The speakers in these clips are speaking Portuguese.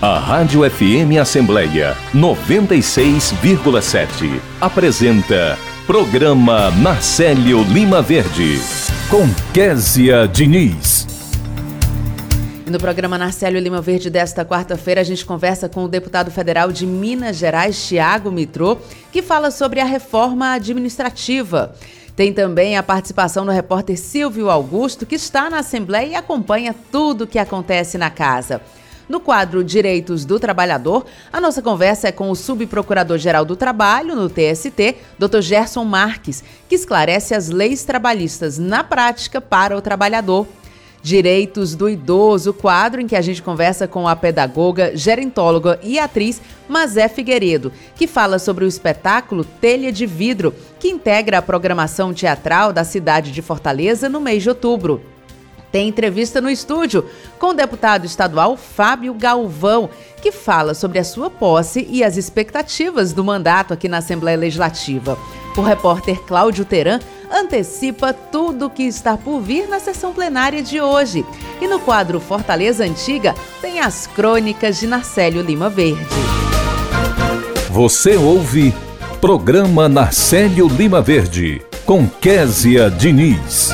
A Rádio FM Assembleia 96,7 apresenta Programa Marcelo Lima Verde com Késia Diniz. No programa Narcélio Lima Verde desta quarta-feira, a gente conversa com o deputado federal de Minas Gerais, Tiago Mitrô, que fala sobre a reforma administrativa. Tem também a participação do repórter Silvio Augusto, que está na Assembleia e acompanha tudo o que acontece na casa. No quadro Direitos do Trabalhador, a nossa conversa é com o Subprocurador-Geral do Trabalho, no TST, Dr. Gerson Marques, que esclarece as leis trabalhistas na prática para o trabalhador. Direitos do Idoso, quadro em que a gente conversa com a pedagoga, gerentóloga e atriz Mazé Figueiredo, que fala sobre o espetáculo Telha de Vidro, que integra a programação teatral da cidade de Fortaleza no mês de outubro. Tem entrevista no estúdio com o deputado estadual Fábio Galvão, que fala sobre a sua posse e as expectativas do mandato aqui na Assembleia Legislativa. O repórter Cláudio Teran antecipa tudo o que está por vir na sessão plenária de hoje. E no quadro Fortaleza Antiga tem as crônicas de Narcélio Lima Verde. Você ouve Programa Narcélio Lima Verde com Késia Diniz.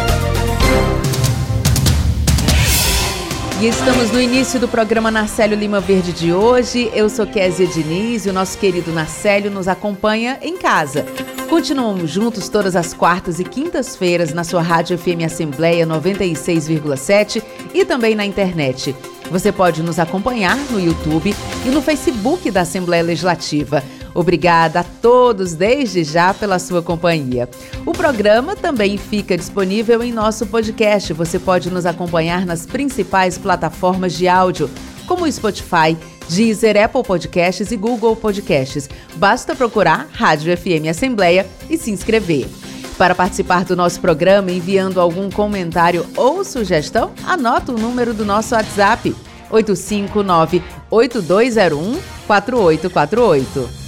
E estamos no início do programa Narcélio Lima Verde de hoje. Eu sou Kézia Diniz e o nosso querido Narcélio nos acompanha em casa. Continuamos juntos todas as quartas e quintas-feiras na sua Rádio FM Assembleia 96,7 e também na internet. Você pode nos acompanhar no YouTube e no Facebook da Assembleia Legislativa. Obrigada a todos desde já pela sua companhia. O programa também fica disponível em nosso podcast. Você pode nos acompanhar nas principais plataformas de áudio, como Spotify, Deezer, Apple Podcasts e Google Podcasts. Basta procurar Rádio FM Assembleia e se inscrever. Para participar do nosso programa enviando algum comentário ou sugestão, anota o número do nosso WhatsApp 859 8201 4848.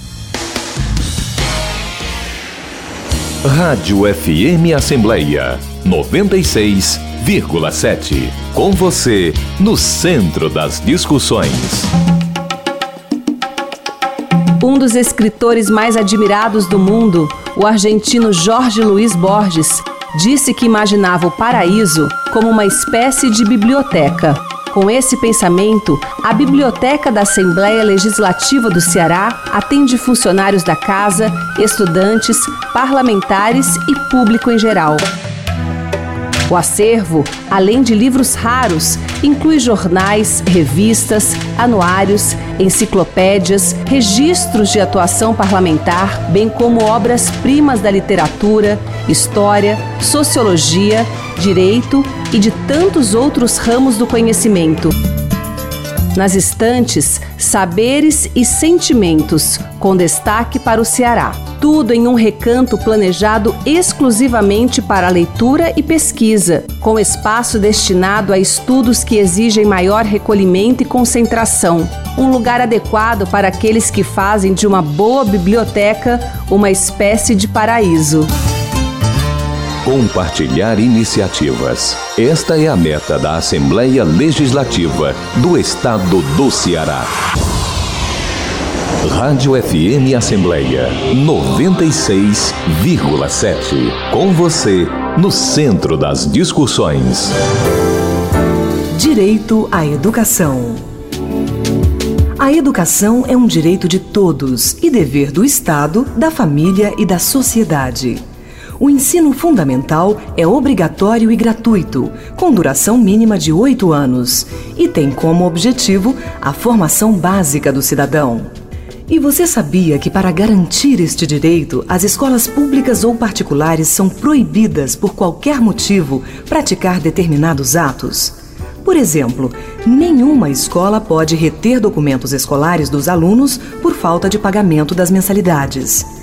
Rádio FM Assembleia 96,7. Com você, no centro das discussões. Um dos escritores mais admirados do mundo, o argentino Jorge Luiz Borges, disse que imaginava o paraíso como uma espécie de biblioteca com esse pensamento, a Biblioteca da Assembleia Legislativa do Ceará atende funcionários da casa, estudantes, parlamentares e público em geral. O acervo, além de livros raros, inclui jornais, revistas, anuários, enciclopédias, registros de atuação parlamentar, bem como obras-primas da literatura, história, sociologia, direito e de tantos outros ramos do conhecimento. Nas estantes, saberes e sentimentos, com destaque para o Ceará. Tudo em um recanto planejado exclusivamente para leitura e pesquisa, com espaço destinado a estudos que exigem maior recolhimento e concentração. Um lugar adequado para aqueles que fazem de uma boa biblioteca uma espécie de paraíso. Compartilhar iniciativas. Esta é a meta da Assembleia Legislativa do Estado do Ceará. Rádio FM Assembleia 96,7. Com você, no centro das discussões. Direito à educação. A educação é um direito de todos e dever do Estado, da família e da sociedade. O ensino fundamental é obrigatório e gratuito, com duração mínima de oito anos, e tem como objetivo a formação básica do cidadão. E você sabia que, para garantir este direito, as escolas públicas ou particulares são proibidas, por qualquer motivo, praticar determinados atos? Por exemplo, nenhuma escola pode reter documentos escolares dos alunos por falta de pagamento das mensalidades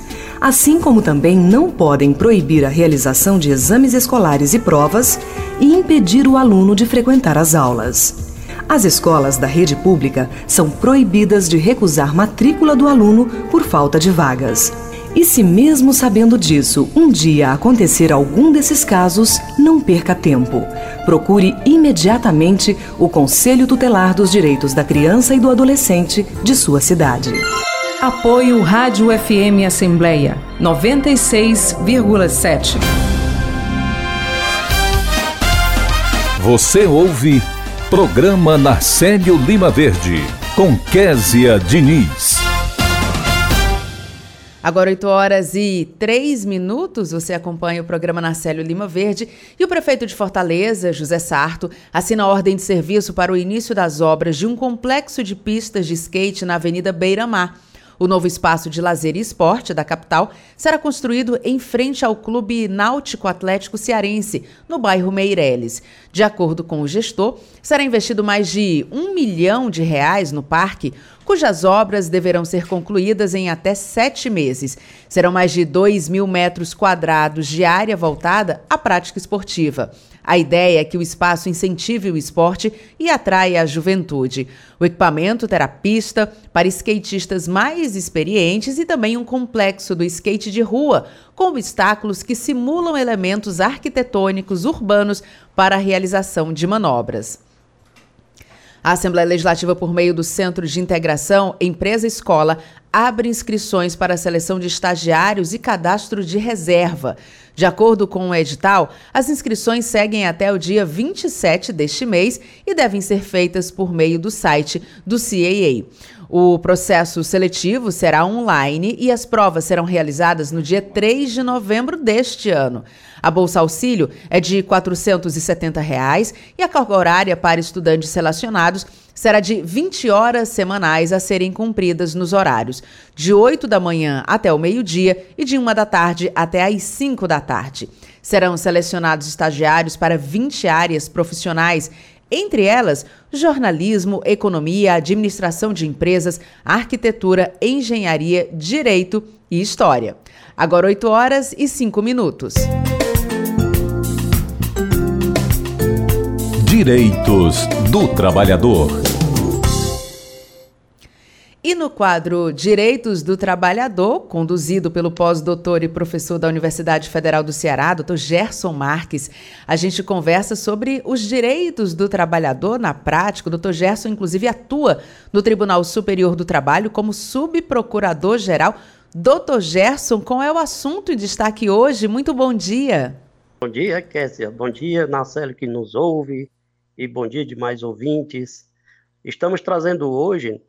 assim como também não podem proibir a realização de exames escolares e provas e impedir o aluno de frequentar as aulas. As escolas da rede pública são proibidas de recusar matrícula do aluno por falta de vagas. E se mesmo sabendo disso, um dia acontecer algum desses casos, não perca tempo. Procure imediatamente o Conselho Tutelar dos Direitos da Criança e do Adolescente de sua cidade. Apoio Rádio FM Assembleia 96,7. Você ouve Programa Narcélio Lima Verde, com Késia Diniz. Agora 8 horas e 3 minutos, você acompanha o programa Narcélio Lima Verde e o prefeito de Fortaleza, José Sarto, assina a ordem de serviço para o início das obras de um complexo de pistas de skate na Avenida Beira Mar. O novo espaço de lazer e esporte da capital será construído em frente ao Clube Náutico Atlético Cearense, no bairro Meireles. De acordo com o gestor, será investido mais de um milhão de reais no parque, cujas obras deverão ser concluídas em até sete meses. Serão mais de 2 mil metros quadrados de área voltada à prática esportiva. A ideia é que o espaço incentive o esporte e atraia a juventude. O equipamento terá pista para skatistas mais experientes e também um complexo do skate de rua, com obstáculos que simulam elementos arquitetônicos urbanos para a realização de manobras. A Assembleia Legislativa, por meio do Centro de Integração Empresa-Escola, abre inscrições para a seleção de estagiários e cadastro de reserva. De acordo com o edital, as inscrições seguem até o dia 27 deste mês e devem ser feitas por meio do site do CAA. O processo seletivo será online e as provas serão realizadas no dia 3 de novembro deste ano. A Bolsa Auxílio é de 470 reais, e a carga horária para estudantes selecionados será de 20 horas semanais a serem cumpridas nos horários de 8 da manhã até o meio-dia e de 1 da tarde até às 5 da tarde. Serão selecionados estagiários para 20 áreas profissionais entre elas, jornalismo, economia, administração de empresas, arquitetura, engenharia, direito e história. Agora 8 horas e 5 minutos. Direitos do Trabalhador. E no quadro Direitos do Trabalhador, conduzido pelo pós-doutor e professor da Universidade Federal do Ceará, doutor Gerson Marques, a gente conversa sobre os direitos do trabalhador na prática. O doutor Gerson, inclusive, atua no Tribunal Superior do Trabalho como subprocurador-geral. Doutor Gerson, qual é o assunto em destaque hoje? Muito bom dia. Bom dia, Késia. Bom dia, Marcelo, que nos ouve. E bom dia demais ouvintes. Estamos trazendo hoje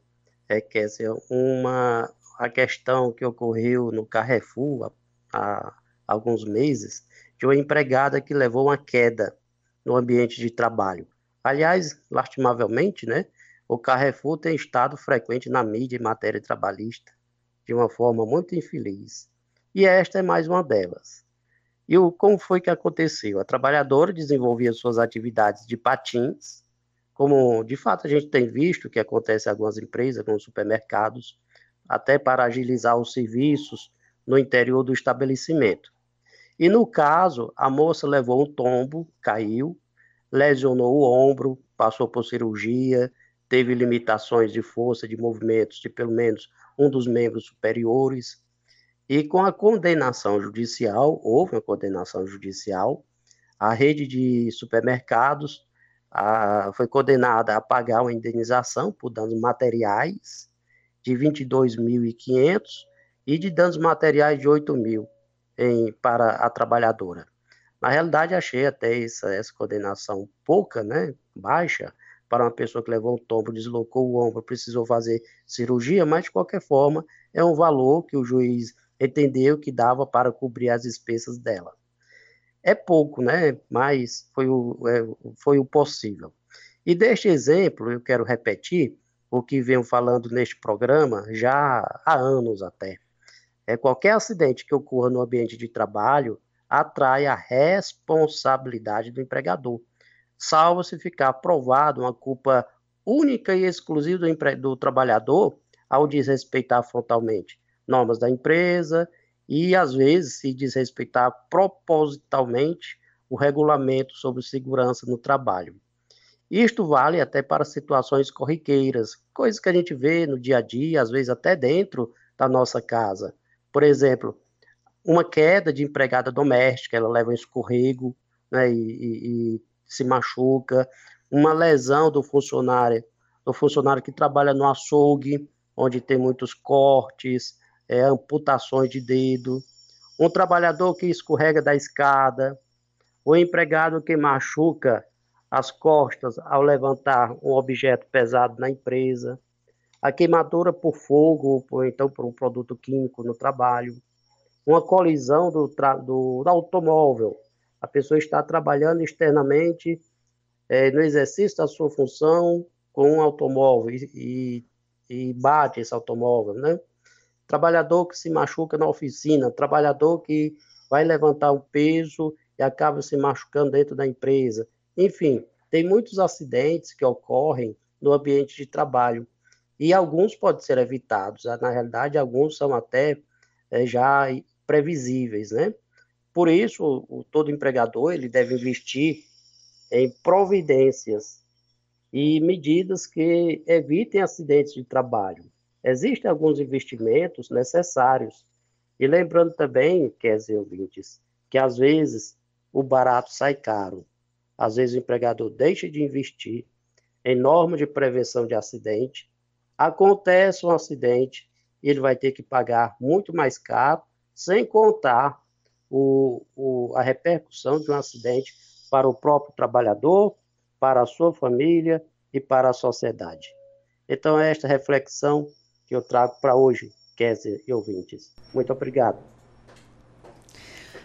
é, Kézia, uma a questão que ocorreu no Carrefour há, há alguns meses, de uma empregada que levou uma queda no ambiente de trabalho. Aliás, lastimavelmente, né, o Carrefour tem estado frequente na mídia em matéria trabalhista, de uma forma muito infeliz. E esta é mais uma delas. E o, como foi que aconteceu? A trabalhadora desenvolvia suas atividades de patins, como de fato a gente tem visto que acontece em algumas empresas, como supermercados, até para agilizar os serviços no interior do estabelecimento. E no caso, a moça levou um tombo, caiu, lesionou o ombro, passou por cirurgia, teve limitações de força de movimentos de pelo menos um dos membros superiores. E com a condenação judicial, houve uma condenação judicial, a rede de supermercados a, foi condenada a pagar uma indenização por danos materiais de 22.500 e de danos materiais de 8 mil em, para a trabalhadora. Na realidade, achei até essa, essa condenação pouca, né, baixa, para uma pessoa que levou um tombo, deslocou o ombro, precisou fazer cirurgia, mas de qualquer forma é um valor que o juiz entendeu que dava para cobrir as despesas dela é pouco, né? Mas foi o, é, foi o possível. E deste exemplo, eu quero repetir o que venho falando neste programa já há anos até. É qualquer acidente que ocorra no ambiente de trabalho atrai a responsabilidade do empregador, salvo se ficar provado uma culpa única e exclusiva do, do trabalhador ao desrespeitar frontalmente normas da empresa e, às vezes, se desrespeitar propositalmente o regulamento sobre segurança no trabalho. Isto vale até para situações corriqueiras, coisas que a gente vê no dia a dia, às vezes até dentro da nossa casa. Por exemplo, uma queda de empregada doméstica, ela leva um escorrego né, e, e, e se machuca, uma lesão do funcionário, do funcionário que trabalha no açougue, onde tem muitos cortes, é, amputações de dedo, um trabalhador que escorrega da escada, o empregado que machuca as costas ao levantar um objeto pesado na empresa, a queimadura por fogo, ou então por um produto químico no trabalho, uma colisão do, do, do automóvel, a pessoa está trabalhando externamente é, no exercício da sua função com um automóvel e, e, e bate esse automóvel, né? Trabalhador que se machuca na oficina, trabalhador que vai levantar um peso e acaba se machucando dentro da empresa. Enfim, tem muitos acidentes que ocorrem no ambiente de trabalho e alguns podem ser evitados. Na realidade, alguns são até é, já previsíveis, né? Por isso, o, todo empregador ele deve investir em providências e medidas que evitem acidentes de trabalho. Existem alguns investimentos necessários. E lembrando também, dizer, ouvintes, que às vezes o barato sai caro. Às vezes o empregador deixa de investir em normas de prevenção de acidente, acontece um acidente ele vai ter que pagar muito mais caro, sem contar o, o, a repercussão de um acidente para o próprio trabalhador, para a sua família e para a sociedade. Então, esta reflexão que eu trago para hoje, Kézia e ouvintes. Muito obrigado.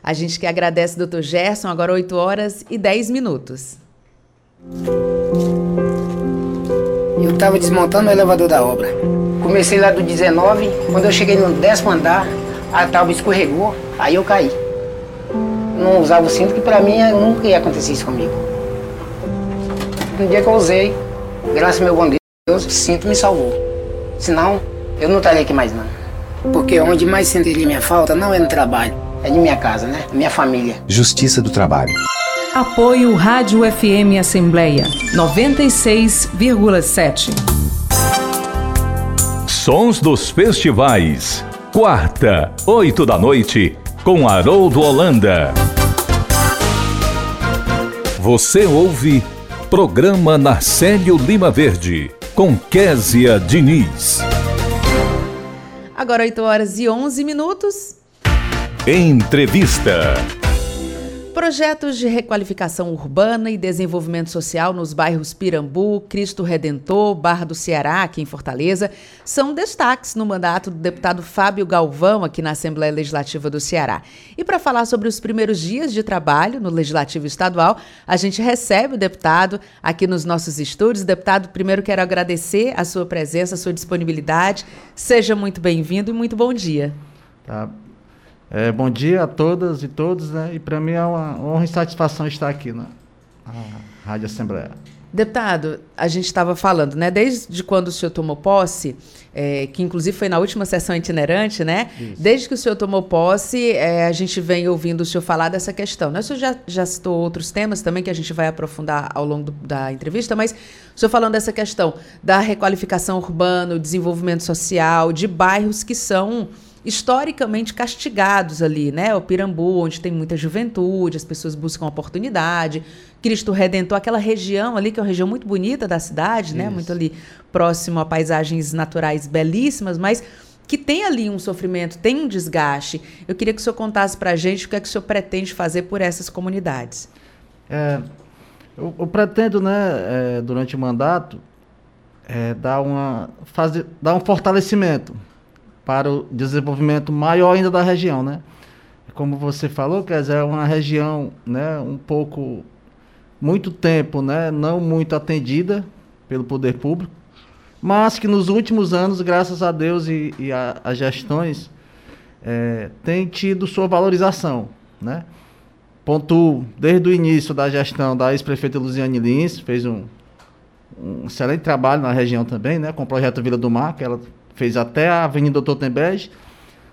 A gente que agradece, doutor Gerson, agora 8 horas e 10 minutos. Eu estava desmontando o elevador da obra. Comecei lá do 19, quando eu cheguei no décimo andar, a tábua escorregou, aí eu caí não usava o cinto, que para mim nunca ia acontecer isso comigo. No dia que eu usei, graças ao meu bom Deus, o cinto me salvou. Senão, eu não estaria aqui mais não. Porque onde mais sentiria minha falta não é no trabalho, é de minha casa, né? Minha família. Justiça do Trabalho. Apoio Rádio FM Assembleia 96,7. Sons dos Festivais. Quarta, oito da noite, com Haroldo Holanda. Você ouve Programa Narcélio Lima Verde, com Késia Diniz. Agora 8 horas e 11 minutos. Entrevista. Projetos de requalificação urbana e desenvolvimento social nos bairros Pirambu, Cristo Redentor, Barra do Ceará, aqui em Fortaleza, são destaques no mandato do deputado Fábio Galvão, aqui na Assembleia Legislativa do Ceará. E para falar sobre os primeiros dias de trabalho no Legislativo Estadual, a gente recebe o deputado aqui nos nossos estúdios. Deputado, primeiro quero agradecer a sua presença, a sua disponibilidade. Seja muito bem-vindo e muito bom dia. Tá. É, bom dia a todas e todos, né? E para mim é uma honra e satisfação estar aqui na Rádio Assembleia. Deputado, a gente estava falando, né? Desde quando o senhor tomou posse, é, que inclusive foi na última sessão itinerante, né? Isso. Desde que o senhor tomou posse, é, a gente vem ouvindo o senhor falar dessa questão. Né? O senhor já, já citou outros temas também que a gente vai aprofundar ao longo do, da entrevista, mas o senhor falando dessa questão da requalificação urbana, desenvolvimento social, de bairros que são historicamente castigados ali, né? O Pirambu, onde tem muita juventude, as pessoas buscam oportunidade. Cristo Redentor, aquela região ali, que é uma região muito bonita da cidade? Isso. né? Muito ali próximo a paisagens naturais belíssimas, mas que tem ali um sofrimento, tem um desgaste. Eu queria que o senhor contasse para a gente o que é que o senhor pretende fazer por essas comunidades. É, eu, eu, pretendo, né, é, durante o mandato, é, dar, uma, fazer, dar um fortalecimento para o desenvolvimento maior ainda da região, né? Como você falou, quer dizer, é uma região, né, um pouco muito tempo, né, não muito atendida pelo poder público, mas que nos últimos anos, graças a Deus e, e as gestões, é, tem tido sua valorização, né? Ponto desde o início da gestão da ex-prefeita Luziane Lins, fez um, um excelente trabalho na região também, né, com o projeto Vila do Mar, que ela fez até a Avenida Totenberg.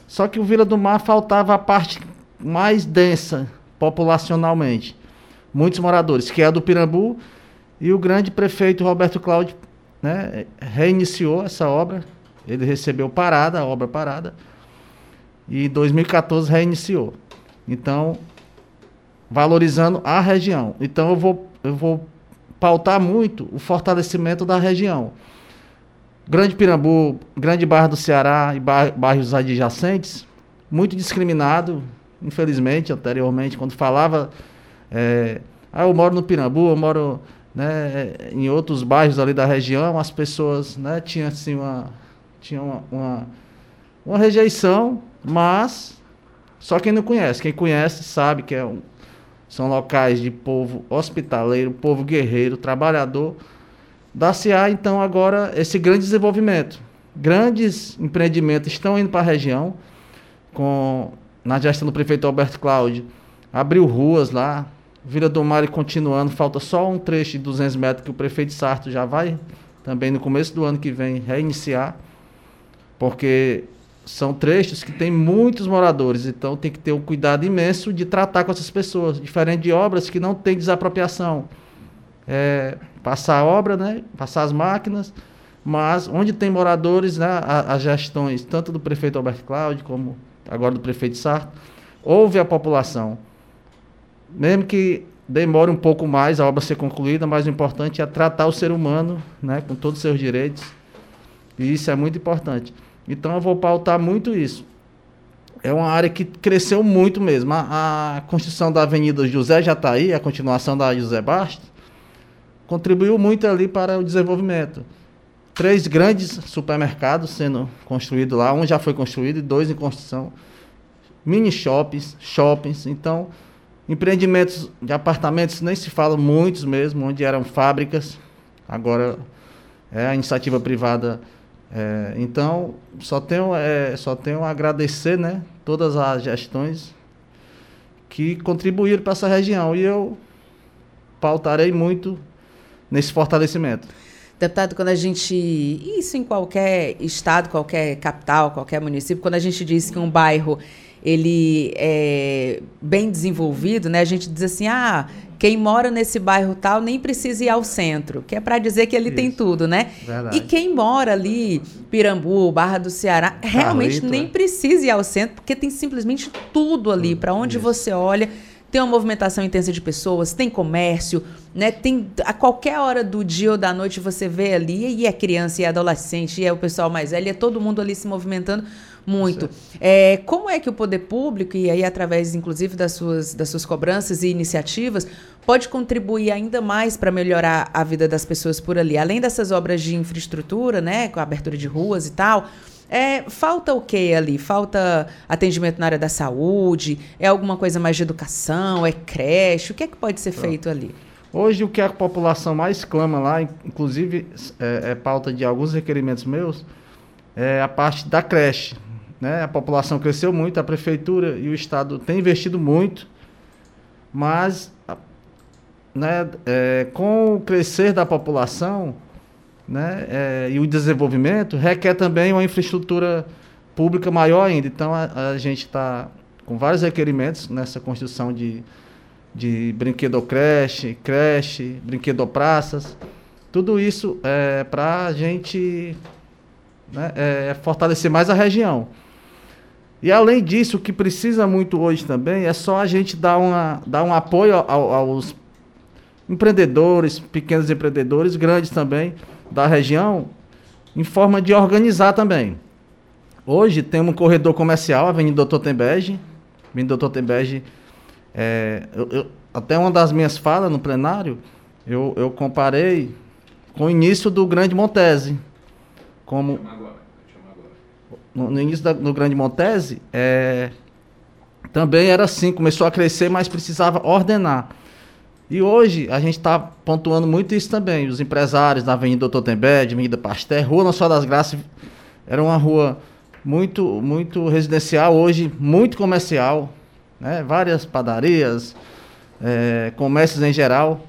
Só que o Vila do Mar faltava a parte mais densa populacionalmente. Muitos moradores, que é a do Pirambu, e o grande prefeito Roberto Cláudio né, reiniciou essa obra. Ele recebeu parada, a obra parada. e em 2014 reiniciou. Então, valorizando a região. Então, eu vou, eu vou pautar muito o fortalecimento da região. Grande Pirambu, Grande Barra do Ceará e bairros adjacentes, muito discriminado, infelizmente, anteriormente, quando falava, é, ah, eu moro no Pirambu, eu moro né, em outros bairros ali da região, as pessoas né, tinham assim, uma, tinham uma, uma, uma rejeição, mas só quem não conhece, quem conhece sabe que é um, são locais de povo hospitaleiro, povo guerreiro, trabalhador. A então agora esse grande desenvolvimento. Grandes empreendimentos estão indo para a região, com na gestão do prefeito Alberto Cláudio, abriu ruas lá, Vila do Mar continuando, falta só um trecho de 200 metros que o prefeito Sarto já vai também no começo do ano que vem reiniciar, porque são trechos que tem muitos moradores, então tem que ter um cuidado imenso de tratar com essas pessoas, diferente de obras que não tem desapropriação. É, passar a obra, né, passar as máquinas, mas onde tem moradores, né, as gestões, tanto do prefeito Alberto Cláudio, como agora do prefeito Sarto, houve a população. Mesmo que demore um pouco mais a obra ser concluída, mas o importante é tratar o ser humano né, com todos os seus direitos, e isso é muito importante. Então eu vou pautar muito isso. É uma área que cresceu muito mesmo. A, a construção da Avenida José Jataí, a continuação da José Bastos, contribuiu muito ali para o desenvolvimento. Três grandes supermercados sendo construídos lá, um já foi construído e dois em construção. Mini shoppings, shoppings, então empreendimentos de apartamentos nem se fala muitos mesmo, onde eram fábricas. Agora é a iniciativa privada é, então, só tenho, é, só tenho a agradecer né, todas as gestões que contribuíram para essa região e eu pautarei muito nesse fortalecimento. Deputado, quando a gente. Isso em qualquer estado, qualquer capital, qualquer município, quando a gente diz que um bairro ele é bem desenvolvido, né? A gente diz assim, ah, quem mora nesse bairro tal nem precisa ir ao centro, que é para dizer que ele Isso. tem tudo, né? Verdade. E quem mora ali, Pirambu, Barra do Ceará, realmente nem né? precisa ir ao centro, porque tem simplesmente tudo ali, para onde Isso. você olha. Tem uma movimentação intensa de pessoas, tem comércio, né? Tem a qualquer hora do dia ou da noite você vê ali e é criança e é adolescente e é o pessoal mais velho, e é todo mundo ali se movimentando muito. É, como é que o poder público, e aí através inclusive das suas, das suas cobranças e iniciativas, pode contribuir ainda mais para melhorar a vida das pessoas por ali? Além dessas obras de infraestrutura, né, com a abertura de ruas e tal, é, falta o que ali? Falta atendimento na área da saúde? É alguma coisa mais de educação? É creche? O que é que pode ser feito ali? Hoje, o que a população mais clama lá, inclusive é, é pauta de alguns requerimentos meus, é a parte da creche. Né? A população cresceu muito, a prefeitura e o estado têm investido muito, mas né, é, com o crescer da população né, é, e o desenvolvimento, requer também uma infraestrutura pública maior ainda. Então a, a gente está com vários requerimentos nessa construção de, de brinquedo creche, creche, brinquedo praças. Tudo isso é para a gente né, é, fortalecer mais a região. E além disso, o que precisa muito hoje também é só a gente dar, uma, dar um apoio ao, aos empreendedores, pequenos empreendedores, grandes também, da região, em forma de organizar também. Hoje temos um corredor comercial, Avenida Doutor Tembege. Avenida Doutor Tembege, é, eu, eu, até uma das minhas falas no plenário, eu, eu comparei com o início do Grande Montese. Como no, no início da, no Grande Montese, é, também era assim, começou a crescer, mas precisava ordenar. E hoje a gente está pontuando muito isso também. Os empresários da Avenida Doutor Tembé, Avenida Pasteur, Rua Nossa das Graças, era uma rua muito, muito residencial, hoje muito comercial, né? várias padarias, é, comércios em geral.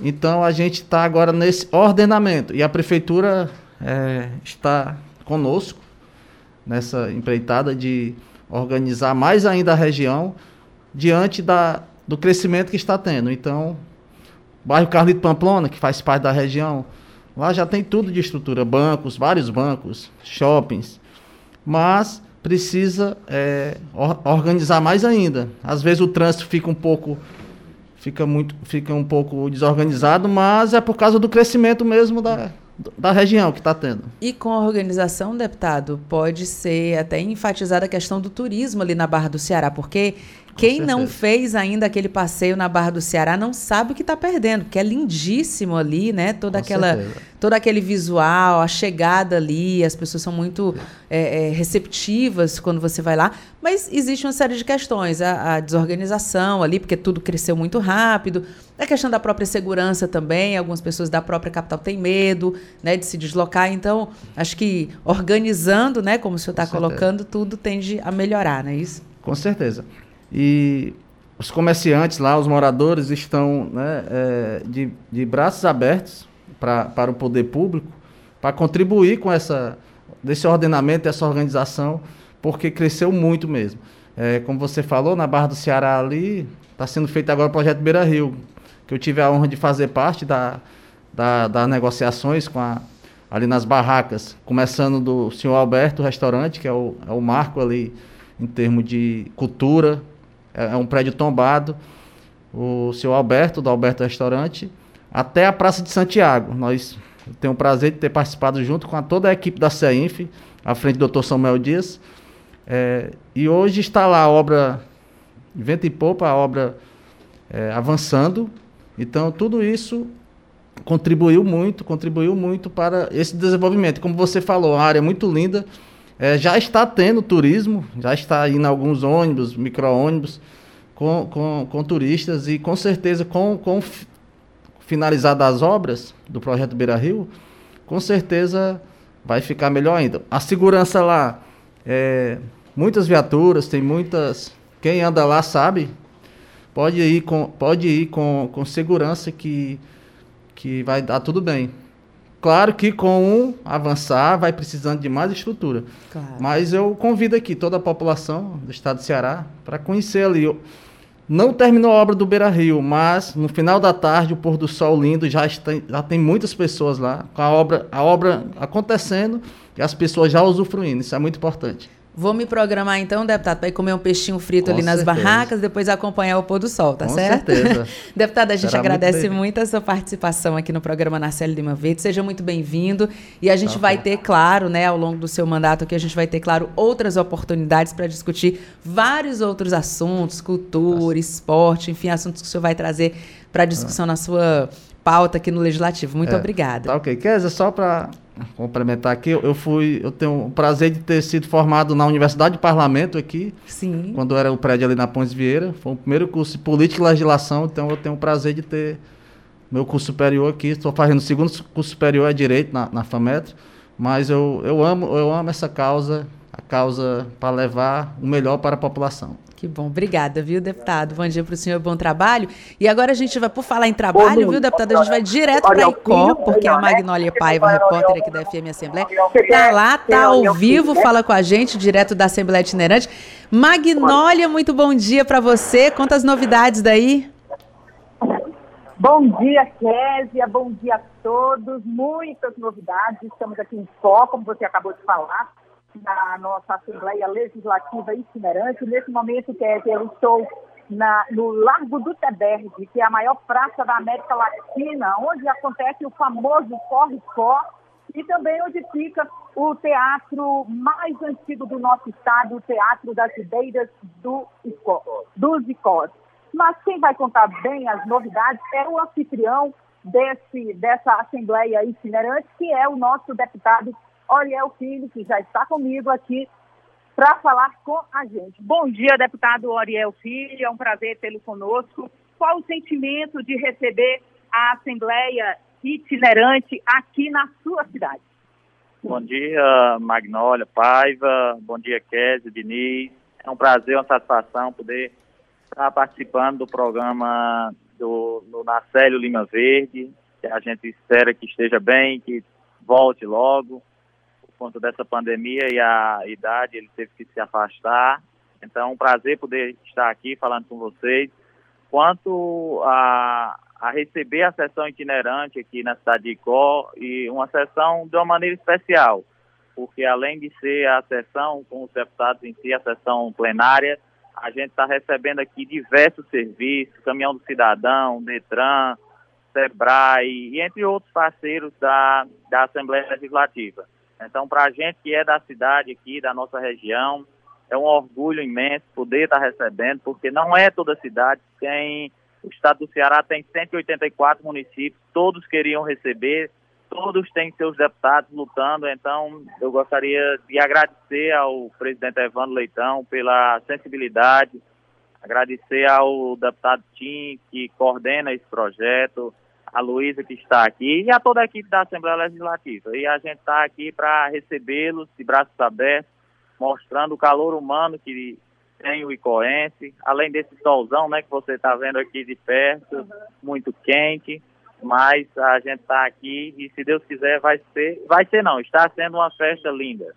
Então a gente está agora nesse ordenamento e a prefeitura é, está conosco nessa empreitada de organizar mais ainda a região diante da, do crescimento que está tendo. Então, o bairro Carlito Pamplona, que faz parte da região, lá já tem tudo de estrutura, bancos, vários bancos, shoppings, mas precisa é, or, organizar mais ainda. Às vezes o trânsito fica um pouco fica muito fica um pouco desorganizado, mas é por causa do crescimento mesmo da, da região que está tendo. E com a organização, deputado, pode ser até enfatizada a questão do turismo ali na Barra do Ceará, porque quem não fez ainda aquele passeio na Barra do Ceará não sabe o que está perdendo, porque é lindíssimo ali, né? Toda Com aquela, certeza. todo aquele visual, a chegada ali, as pessoas são muito é, é, receptivas quando você vai lá. Mas existe uma série de questões, a, a, desorganização ali, porque tudo cresceu muito rápido, a questão da própria segurança também. Algumas pessoas da própria capital têm medo, né, de se deslocar. Então, acho que organizando, né, como o senhor está colocando, tudo tende a melhorar, não é isso? Com certeza. E os comerciantes lá, os moradores, estão né, é, de, de braços abertos pra, para o poder público para contribuir com essa, desse ordenamento, essa organização, porque cresceu muito mesmo. É, como você falou, na Barra do Ceará ali, está sendo feito agora o projeto Beira Rio, que eu tive a honra de fazer parte da, da, das negociações com a, ali nas barracas, começando do senhor Alberto Restaurante, que é o, é o marco ali em termos de cultura, é, é um prédio tombado, o seu Alberto, do Alberto Restaurante, até a Praça de Santiago. Nós temos o prazer de ter participado junto com a, toda a equipe da CEINF, à frente do Dr. Samuel Dias. É, e hoje está lá a obra Vento e Poupa, a obra é, avançando. Então, tudo isso contribuiu muito, contribuiu muito para esse desenvolvimento. Como você falou, a área é muito linda, é, já está tendo turismo, já está indo alguns ônibus, micro-ônibus, com, com, com, turistas e com certeza com, com finalizadas as obras do projeto Beira Rio, com certeza vai ficar melhor ainda. A segurança lá, é, muitas viaturas, tem muitas. Quem anda lá sabe, pode ir com, pode ir com, com segurança que, que vai dar tudo bem. Claro que com avançar vai precisando de mais estrutura. Claro. Mas eu convido aqui toda a população do estado do Ceará para conhecer ali. Não terminou a obra do Beira Rio, mas no final da tarde, o pôr do sol lindo, já, está, já tem muitas pessoas lá, com a obra, a obra acontecendo e as pessoas já usufruindo. Isso é muito importante. Vou me programar então, deputado, para ir comer um peixinho frito Com ali nas certeza. barracas, depois acompanhar o pôr do sol, tá Com certo? certeza. deputado, a gente Será agradece muito, muito, a sua participação aqui no programa Narcélio Lima Verde. Seja muito bem-vindo. E a gente tá vai ter, claro, né, ao longo do seu mandato aqui, a gente vai ter, claro, outras oportunidades para discutir vários outros assuntos, cultura, esporte, enfim, assuntos que o senhor vai trazer para discussão ah. na sua pauta aqui no Legislativo. Muito é, obrigada. Tá ok. Kézia, só para complementar aqui, eu fui, eu tenho o prazer de ter sido formado na Universidade de Parlamento aqui. Sim. Quando era o prédio ali na Pontes Vieira. Foi o primeiro curso de Política e Legislação, então eu tenho o prazer de ter meu curso superior aqui. Estou fazendo o segundo curso superior é Direito na, na FAMETRO. Mas eu, eu, amo, eu amo essa causa, a causa para levar o melhor para a população. Que bom, obrigada, viu, deputado? Bom dia para o senhor, bom trabalho. E agora a gente vai, por falar em trabalho, viu, deputado? A gente vai direto para a ICO, porque a Magnólia Paiva, repórter aqui da FM Assembleia, está lá, está ao vivo, fala com a gente, direto da Assembleia Itinerante. Magnólia, muito bom dia para você. Quantas novidades daí? Bom dia, Késia, bom dia a todos. Muitas novidades, estamos aqui em Foco, como você acabou de falar na nossa Assembleia Legislativa Itinerante. Nesse momento, que eu estou na, no Largo do Teberge, que é a maior praça da América Latina, onde acontece o famoso Corre-Cor, e também onde fica o teatro mais antigo do nosso estado, o Teatro das Ideiras do Icó, dos Icós. Mas quem vai contar bem as novidades é o anfitrião desse, dessa Assembleia Itinerante, que é o nosso deputado Oriel Filho, que já está comigo aqui para falar com a gente. Bom dia, deputado Oriel Filho, é um prazer tê-lo conosco. Qual o sentimento de receber a Assembleia itinerante aqui na sua cidade? Bom dia, Magnólia, Paiva, bom dia, Kézia, Diniz. É um prazer, uma satisfação poder estar participando do programa do, do Nacélio Lima Verde, que a gente espera que esteja bem, que volte logo conta dessa pandemia e a idade, ele teve que se afastar. Então, um prazer poder estar aqui falando com vocês. Quanto a, a receber a sessão itinerante aqui na cidade de Icó, e uma sessão de uma maneira especial, porque além de ser a sessão com os deputados em si, a sessão plenária, a gente está recebendo aqui diversos serviços, Caminhão do Cidadão, Detran, Sebrae e entre outros parceiros da, da Assembleia Legislativa. Então, para a gente que é da cidade aqui, da nossa região, é um orgulho imenso poder estar tá recebendo, porque não é toda cidade tem. O estado do Ceará tem 184 municípios, todos queriam receber, todos têm seus deputados lutando, então eu gostaria de agradecer ao presidente Evandro Leitão pela sensibilidade, agradecer ao deputado Tim, que coordena esse projeto, a Luísa que está aqui e a toda a equipe da Assembleia Legislativa. E a gente está aqui para recebê-los de braços abertos, mostrando o calor humano que tem o Icoense, além desse solzão né, que você está vendo aqui de perto, muito quente mas a gente está aqui e se Deus quiser vai ser, vai ser não, está sendo uma festa linda.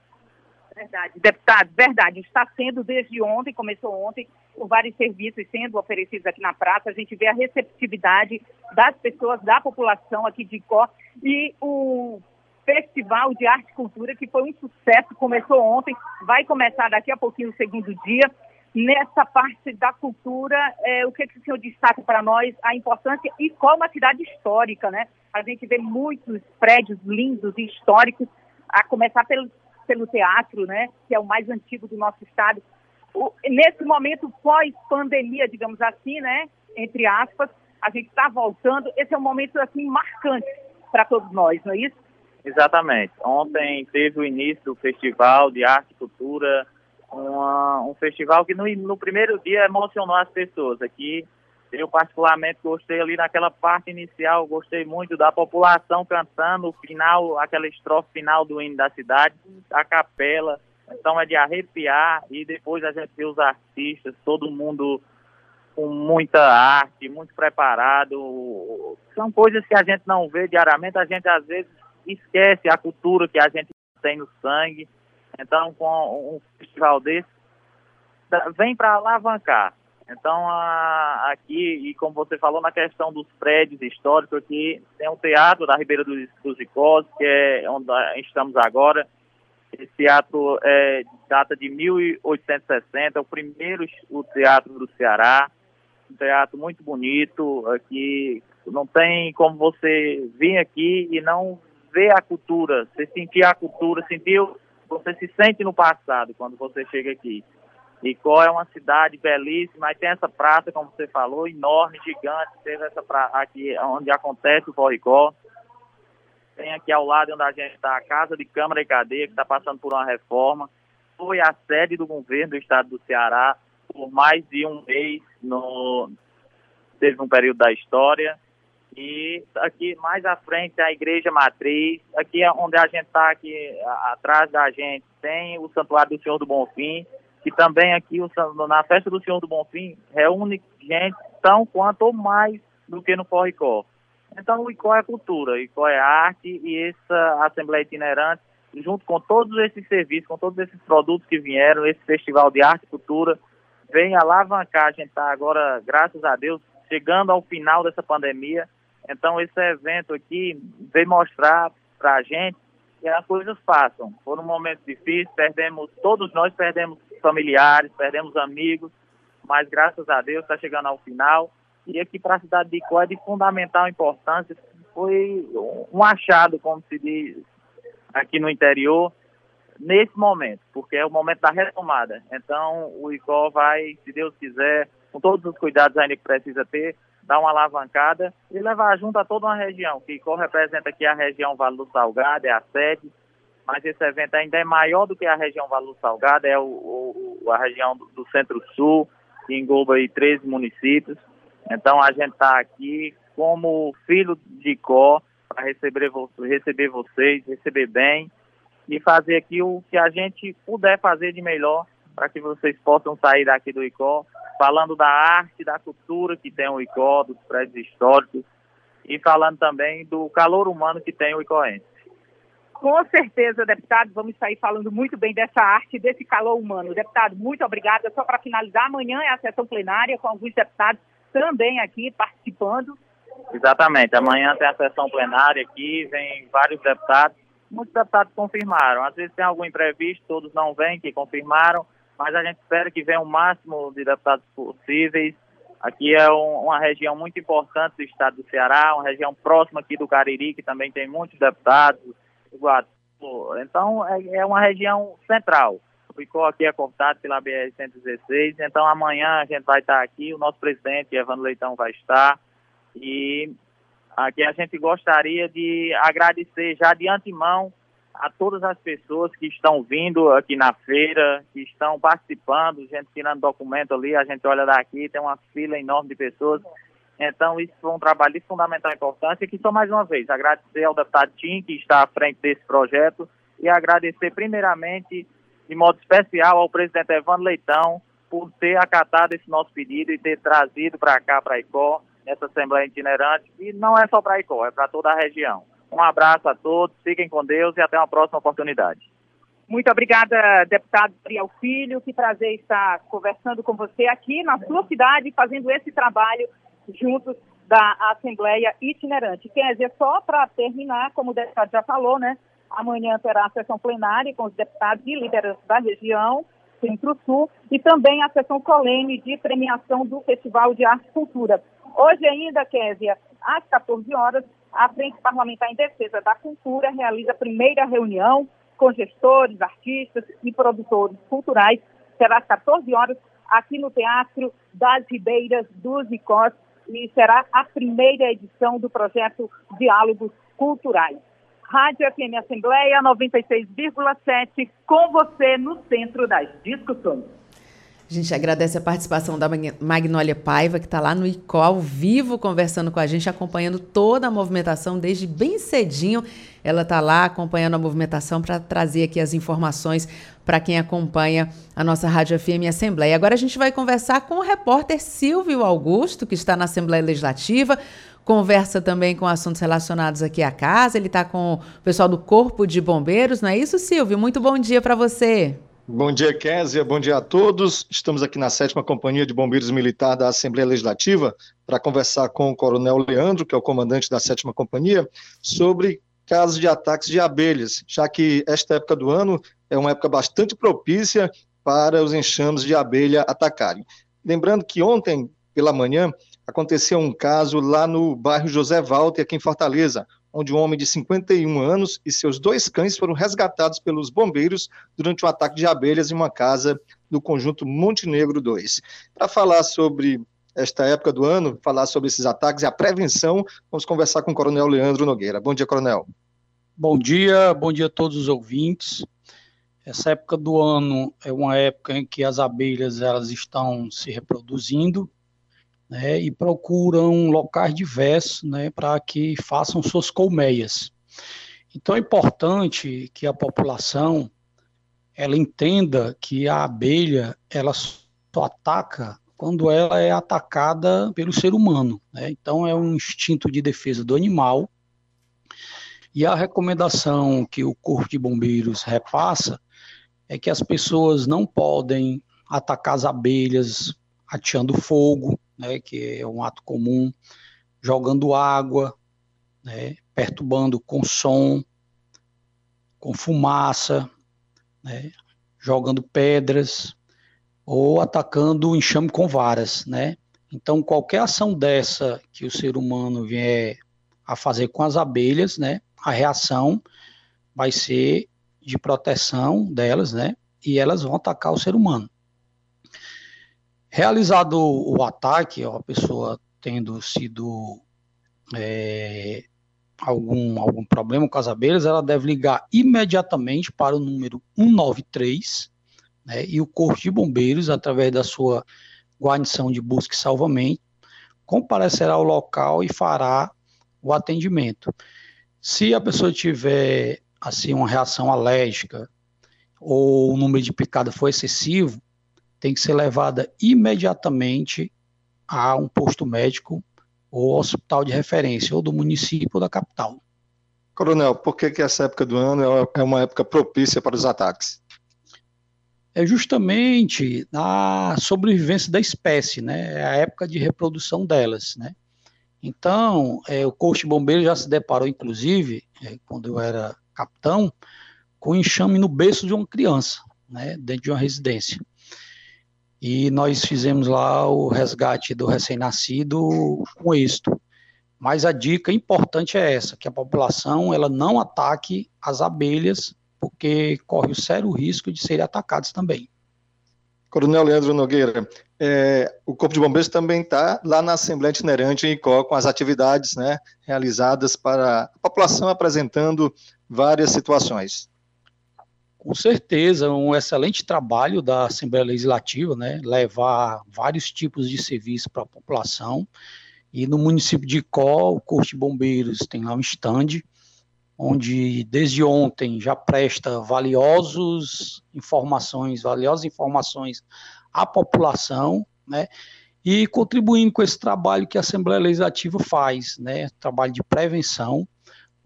Verdade, deputado, verdade, está sendo desde ontem, começou ontem, com vários serviços sendo oferecidos aqui na praça, a gente vê a receptividade das pessoas, da população aqui de Icó e o Festival de Arte e Cultura, que foi um sucesso, começou ontem, vai começar daqui a pouquinho o segundo dia, nessa parte da cultura, é, o que, que o senhor destaca para nós, a importância e qual uma cidade histórica, né? A gente vê muitos prédios lindos e históricos, a começar pelo, pelo teatro, né? Que é o mais antigo do nosso estado. O, nesse momento pós-pandemia, digamos assim, né? Entre aspas, a gente está voltando. Esse é um momento assim marcante para todos nós, não é isso? Exatamente. Ontem teve o início do Festival de Arte e Cultura uma, um festival que no, no primeiro dia emocionou as pessoas. Aqui, eu particularmente gostei ali naquela parte inicial, gostei muito da população cantando o final, aquela estrofe final do hino da cidade, a capela. Então é de arrepiar e depois a gente vê os artistas, todo mundo com muita arte, muito preparado. São coisas que a gente não vê diariamente, a gente às vezes esquece a cultura que a gente tem no sangue então, com um festival desse, vem para alavancar. Então, a, aqui, e como você falou na questão dos prédios históricos, aqui tem um teatro da Ribeira dos, dos Icós, que é onde estamos agora. Esse teatro é, data de 1860, é o primeiro o teatro do Ceará. Um teatro muito bonito, aqui não tem como você vir aqui e não ver a cultura, você sentir a cultura, sentir você se sente no passado quando você chega aqui. Icó é uma cidade belíssima, aí tem essa praça, como você falou, enorme, gigante, teve essa praça aqui onde acontece o Forricó. Tem aqui ao lado onde a gente está a Casa de Câmara e Cadeia, que está passando por uma reforma. Foi a sede do governo do estado do Ceará por mais de um mês, no, teve um período da história. E aqui mais à frente a igreja matriz, aqui é onde a gente está aqui atrás da gente tem o Santuário do Senhor do Bonfim, que também aqui na festa do Senhor do Bonfim reúne gente tão quanto ou mais do que no Forricó. Então o ICO é cultura, o ICO é arte e essa Assembleia Itinerante, junto com todos esses serviços, com todos esses produtos que vieram, esse Festival de Arte e Cultura, vem alavancar, a gente está agora, graças a Deus, chegando ao final dessa pandemia, então, esse evento aqui veio mostrar para a gente que as coisas passam. Foram momentos difíceis, perdemos, todos nós perdemos familiares, perdemos amigos, mas graças a Deus está chegando ao final. E aqui para a cidade de Icó é de fundamental importância. Foi um achado, como se diz aqui no interior, nesse momento, porque é o momento da retomada. Então, o Icó vai, se Deus quiser, com todos os cuidados ainda que precisa ter, dar uma alavancada e levar junto a toda uma região, que representa aqui a região Vale do Salgado, é a sede, mas esse evento ainda é maior do que a região Vale do Salgado, é o, o a região do, do Centro-Sul, que engloba aí 13 municípios. Então a gente está aqui como filho de Có para receber, receber vocês, receber bem e fazer aqui o que a gente puder fazer de melhor para que vocês possam sair daqui do ICO, falando da arte, da cultura que tem o ICO, dos prédios históricos, e falando também do calor humano que tem o ICOense. Com certeza, deputado, vamos sair falando muito bem dessa arte, desse calor humano. Deputado, muito obrigada. Só para finalizar, amanhã é a sessão plenária com alguns deputados também aqui participando. Exatamente, amanhã tem a sessão plenária aqui, vem vários deputados muitos deputados confirmaram. Às vezes tem algum imprevisto, todos não vêm, que confirmaram, mas a gente espera que venha o máximo de deputados possíveis. Aqui é um, uma região muito importante do estado do Ceará, uma região próxima aqui do Cariri, que também tem muitos deputados, Então, é, é uma região central. Icó aqui é cortado pela BR-116, então amanhã a gente vai estar aqui, o nosso presidente, Evandro Leitão, vai estar, e aqui a gente gostaria de agradecer já de antemão a todas as pessoas que estão vindo aqui na feira, que estão participando, gente tirando documento ali, a gente olha daqui, tem uma fila enorme de pessoas. Então, isso foi um trabalho fundamental importância e que só mais uma vez agradecer ao deputado Tim, que está à frente desse projeto, e agradecer primeiramente, de modo especial, ao presidente Evandro Leitão, por ter acatado esse nosso pedido e ter trazido para cá, para a ICO, nessa Assembleia Itinerante, e não é só para a ICO, é para toda a região. Um abraço a todos, fiquem com Deus e até uma próxima oportunidade. Muito obrigada, deputado Ariel Filho. Que prazer estar conversando com você aqui na sua cidade, fazendo esse trabalho juntos da Assembleia Itinerante. Quer dizer, só para terminar, como o deputado já falou, né? Amanhã terá a sessão plenária com os deputados e lideranças da região, Centro-Sul, e também a sessão colene de premiação do Festival de Arte e Cultura. Hoje ainda, Késia, às 14 horas, a Frente Parlamentar em Defesa da Cultura realiza a primeira reunião com gestores, artistas e produtores culturais. Será às 14 horas aqui no Teatro das Ribeiras dos Icós e será a primeira edição do projeto Diálogos Culturais. Rádio FM Assembleia 96,7, com você no centro das discussões. A gente agradece a participação da Magnólia Paiva, que está lá no ICO, ao vivo, conversando com a gente, acompanhando toda a movimentação desde bem cedinho. Ela está lá acompanhando a movimentação para trazer aqui as informações para quem acompanha a nossa Rádio FM Assembleia. Agora a gente vai conversar com o repórter Silvio Augusto, que está na Assembleia Legislativa, conversa também com assuntos relacionados aqui à casa. Ele está com o pessoal do Corpo de Bombeiros, não é isso, Silvio? Muito bom dia para você. Bom dia, Késia. Bom dia a todos. Estamos aqui na sétima Companhia de Bombeiros Militar da Assembleia Legislativa para conversar com o Coronel Leandro, que é o comandante da sétima Companhia, sobre casos de ataques de abelhas, já que esta época do ano é uma época bastante propícia para os enxames de abelha atacarem. Lembrando que ontem, pela manhã, aconteceu um caso lá no bairro José Walter, aqui em Fortaleza, onde um homem de 51 anos e seus dois cães foram resgatados pelos bombeiros durante um ataque de abelhas em uma casa do conjunto Montenegro 2. Para falar sobre esta época do ano, falar sobre esses ataques e a prevenção, vamos conversar com o Coronel Leandro Nogueira. Bom dia, Coronel. Bom dia, bom dia a todos os ouvintes. Essa época do ano é uma época em que as abelhas elas estão se reproduzindo né, e procuram locais diversos né, para que façam suas colmeias. Então é importante que a população ela entenda que a abelha ela só ataca quando ela é atacada pelo ser humano. Né? Então é um instinto de defesa do animal. E a recomendação que o Corpo de Bombeiros repassa é que as pessoas não podem atacar as abelhas ateando fogo, né, que é um ato comum, jogando água, né, perturbando com som, com fumaça, né, jogando pedras ou atacando o enxame com varas, né? Então, qualquer ação dessa que o ser humano vier a fazer com as abelhas, né, a reação vai ser de proteção delas, né? E elas vão atacar o ser humano. Realizado o ataque, a pessoa tendo sido é, algum, algum problema com as abelhas, ela deve ligar imediatamente para o número 193, né, e o Corpo de Bombeiros, através da sua guarnição de busca e salvamento, comparecerá ao local e fará o atendimento. Se a pessoa tiver assim uma reação alérgica ou o número de picada for excessivo, tem que ser levada imediatamente a um posto médico ou hospital de referência, ou do município ou da capital. Coronel, por que, que essa época do ano é uma época propícia para os ataques? É justamente a sobrevivência da espécie, né? É a época de reprodução delas, né? Então, é, o Corpo de Bombeiro já se deparou, inclusive, é, quando eu era capitão com enxame no berço de uma criança, né, dentro de uma residência. E nós fizemos lá o resgate do recém-nascido com êxito. Mas a dica importante é essa, que a população ela não ataque as abelhas, porque corre o sério risco de serem atacados também. Coronel Leandro Nogueira, é, o Corpo de Bombeiros também está lá na Assembleia Itinerante em Icó, com as atividades né, realizadas para a população apresentando várias situações. Com certeza, um excelente trabalho da Assembleia Legislativa, né, levar vários tipos de serviço para a população. E no município de Icó, o Corpo de Bombeiros tem lá um stand, onde desde ontem já presta valiosos informações, valiosas informações à população, né? E contribuindo com esse trabalho que a Assembleia Legislativa faz, né? Trabalho de prevenção,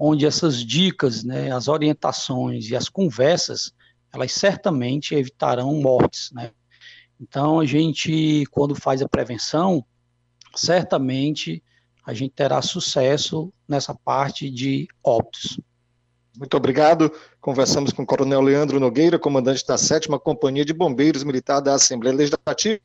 onde essas dicas, né, as orientações e as conversas, elas certamente evitarão mortes, né? Então a gente, quando faz a prevenção, certamente a gente terá sucesso nessa parte de óbitos. Muito obrigado. Conversamos com o Coronel Leandro Nogueira, comandante da 7 Companhia de Bombeiros Militar da Assembleia Legislativa,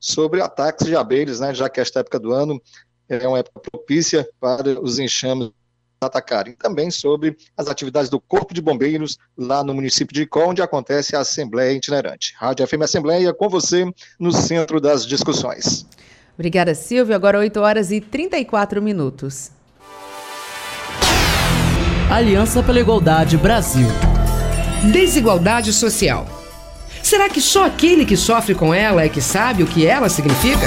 sobre ataques de abelhas, né, já que esta época do ano é uma época propícia para os enxames atacarem. Também sobre as atividades do Corpo de Bombeiros lá no município de Icó, onde acontece a Assembleia Itinerante. Rádio FM Assembleia com você no centro das discussões. Obrigada, Silvio. Agora 8 horas e 34 minutos. Aliança pela Igualdade Brasil. Desigualdade social. Será que só aquele que sofre com ela é que sabe o que ela significa?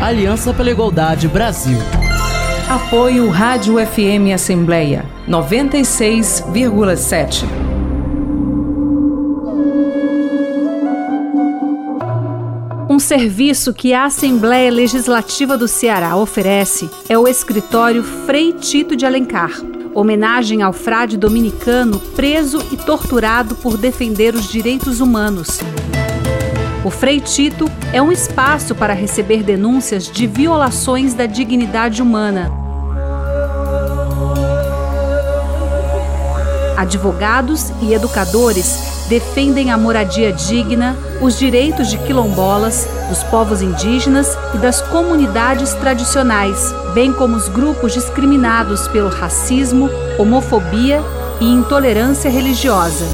Aliança pela Igualdade Brasil. Apoio Rádio FM Assembleia 96,7. Um serviço que a Assembleia Legislativa do Ceará oferece é o escritório Frei Tito de Alencar, homenagem ao frade dominicano preso e torturado por defender os direitos humanos. O Frei Tito é um espaço para receber denúncias de violações da dignidade humana. Advogados e educadores defendem a moradia digna, os direitos de quilombolas, dos povos indígenas e das comunidades tradicionais, bem como os grupos discriminados pelo racismo, homofobia e intolerância religiosa.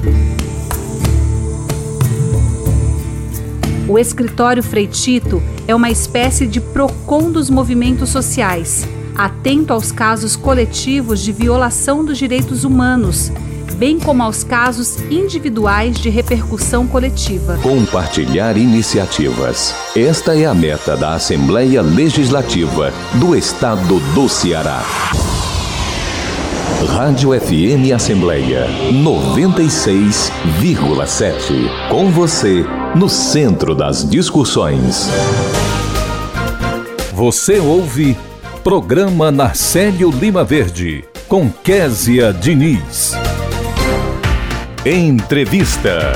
O escritório Freitito é uma espécie de PROCON dos movimentos sociais, atento aos casos coletivos de violação dos direitos humanos bem como aos casos individuais de repercussão coletiva. Compartilhar iniciativas. Esta é a meta da Assembleia Legislativa do Estado do Ceará. Rádio FM Assembleia 96,7. Com você, no centro das discussões. Você ouve Programa Narcélio Lima Verde, com Késia Diniz. Entrevista.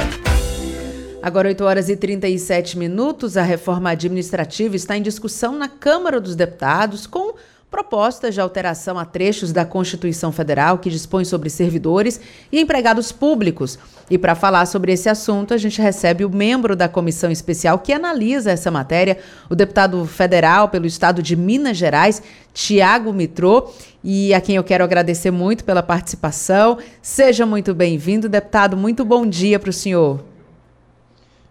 Agora 8 horas e 37 minutos, a reforma administrativa está em discussão na Câmara dos Deputados com propostas de alteração a trechos da Constituição Federal que dispõe sobre servidores e empregados públicos. E para falar sobre esse assunto, a gente recebe o membro da comissão especial que analisa essa matéria, o deputado federal pelo estado de Minas Gerais, Tiago Mitrô, e a quem eu quero agradecer muito pela participação. Seja muito bem-vindo, deputado. Muito bom dia para o senhor.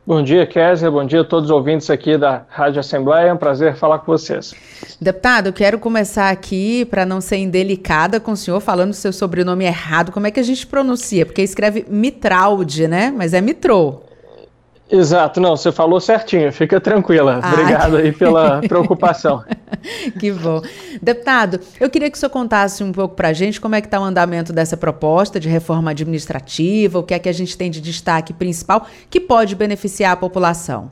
Bom dia, Kézia. Bom dia a todos os ouvintes aqui da Rádio Assembleia. É um prazer falar com vocês. Deputado, quero começar aqui, para não ser indelicada com o senhor, falando seu sobrenome errado. Como é que a gente pronuncia? Porque escreve Mitralde, né? Mas é Mitrô. Exato, não, você falou certinho, fica tranquila. Ah, Obrigado aí pela preocupação. que bom. Deputado, eu queria que o senhor contasse um pouco para a gente como é que está o andamento dessa proposta de reforma administrativa, o que é que a gente tem de destaque principal que pode beneficiar a população.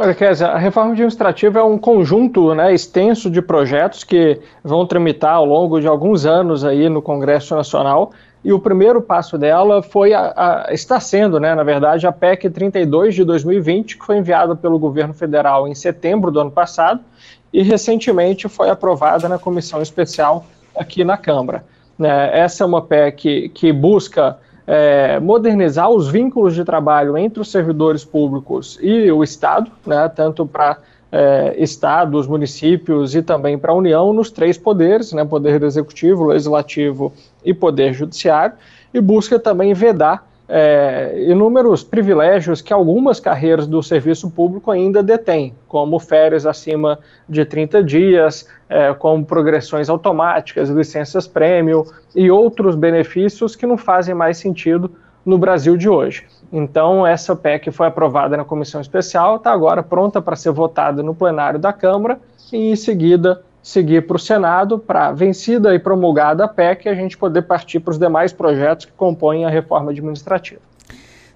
Olha, Kézia, a reforma administrativa é um conjunto né, extenso de projetos que vão tramitar ao longo de alguns anos aí no Congresso Nacional e o primeiro passo dela foi a, a, está sendo, né, na verdade, a PEC 32 de 2020, que foi enviada pelo governo federal em setembro do ano passado e recentemente foi aprovada na comissão especial aqui na Câmara. É, essa é uma PEC que busca é, modernizar os vínculos de trabalho entre os servidores públicos e o Estado, né, tanto para é, estados, municípios e também para a União nos três poderes, né, poder executivo, legislativo e poder judiciário, e busca também vedar é, inúmeros privilégios que algumas carreiras do serviço público ainda detêm, como férias acima de 30 dias, é, como progressões automáticas, licenças prêmio e outros benefícios que não fazem mais sentido no Brasil de hoje. Então, essa PEC foi aprovada na comissão especial, está agora pronta para ser votada no plenário da Câmara e, em seguida, seguir para o Senado para, vencida e promulgada a PEC, a gente poder partir para os demais projetos que compõem a reforma administrativa.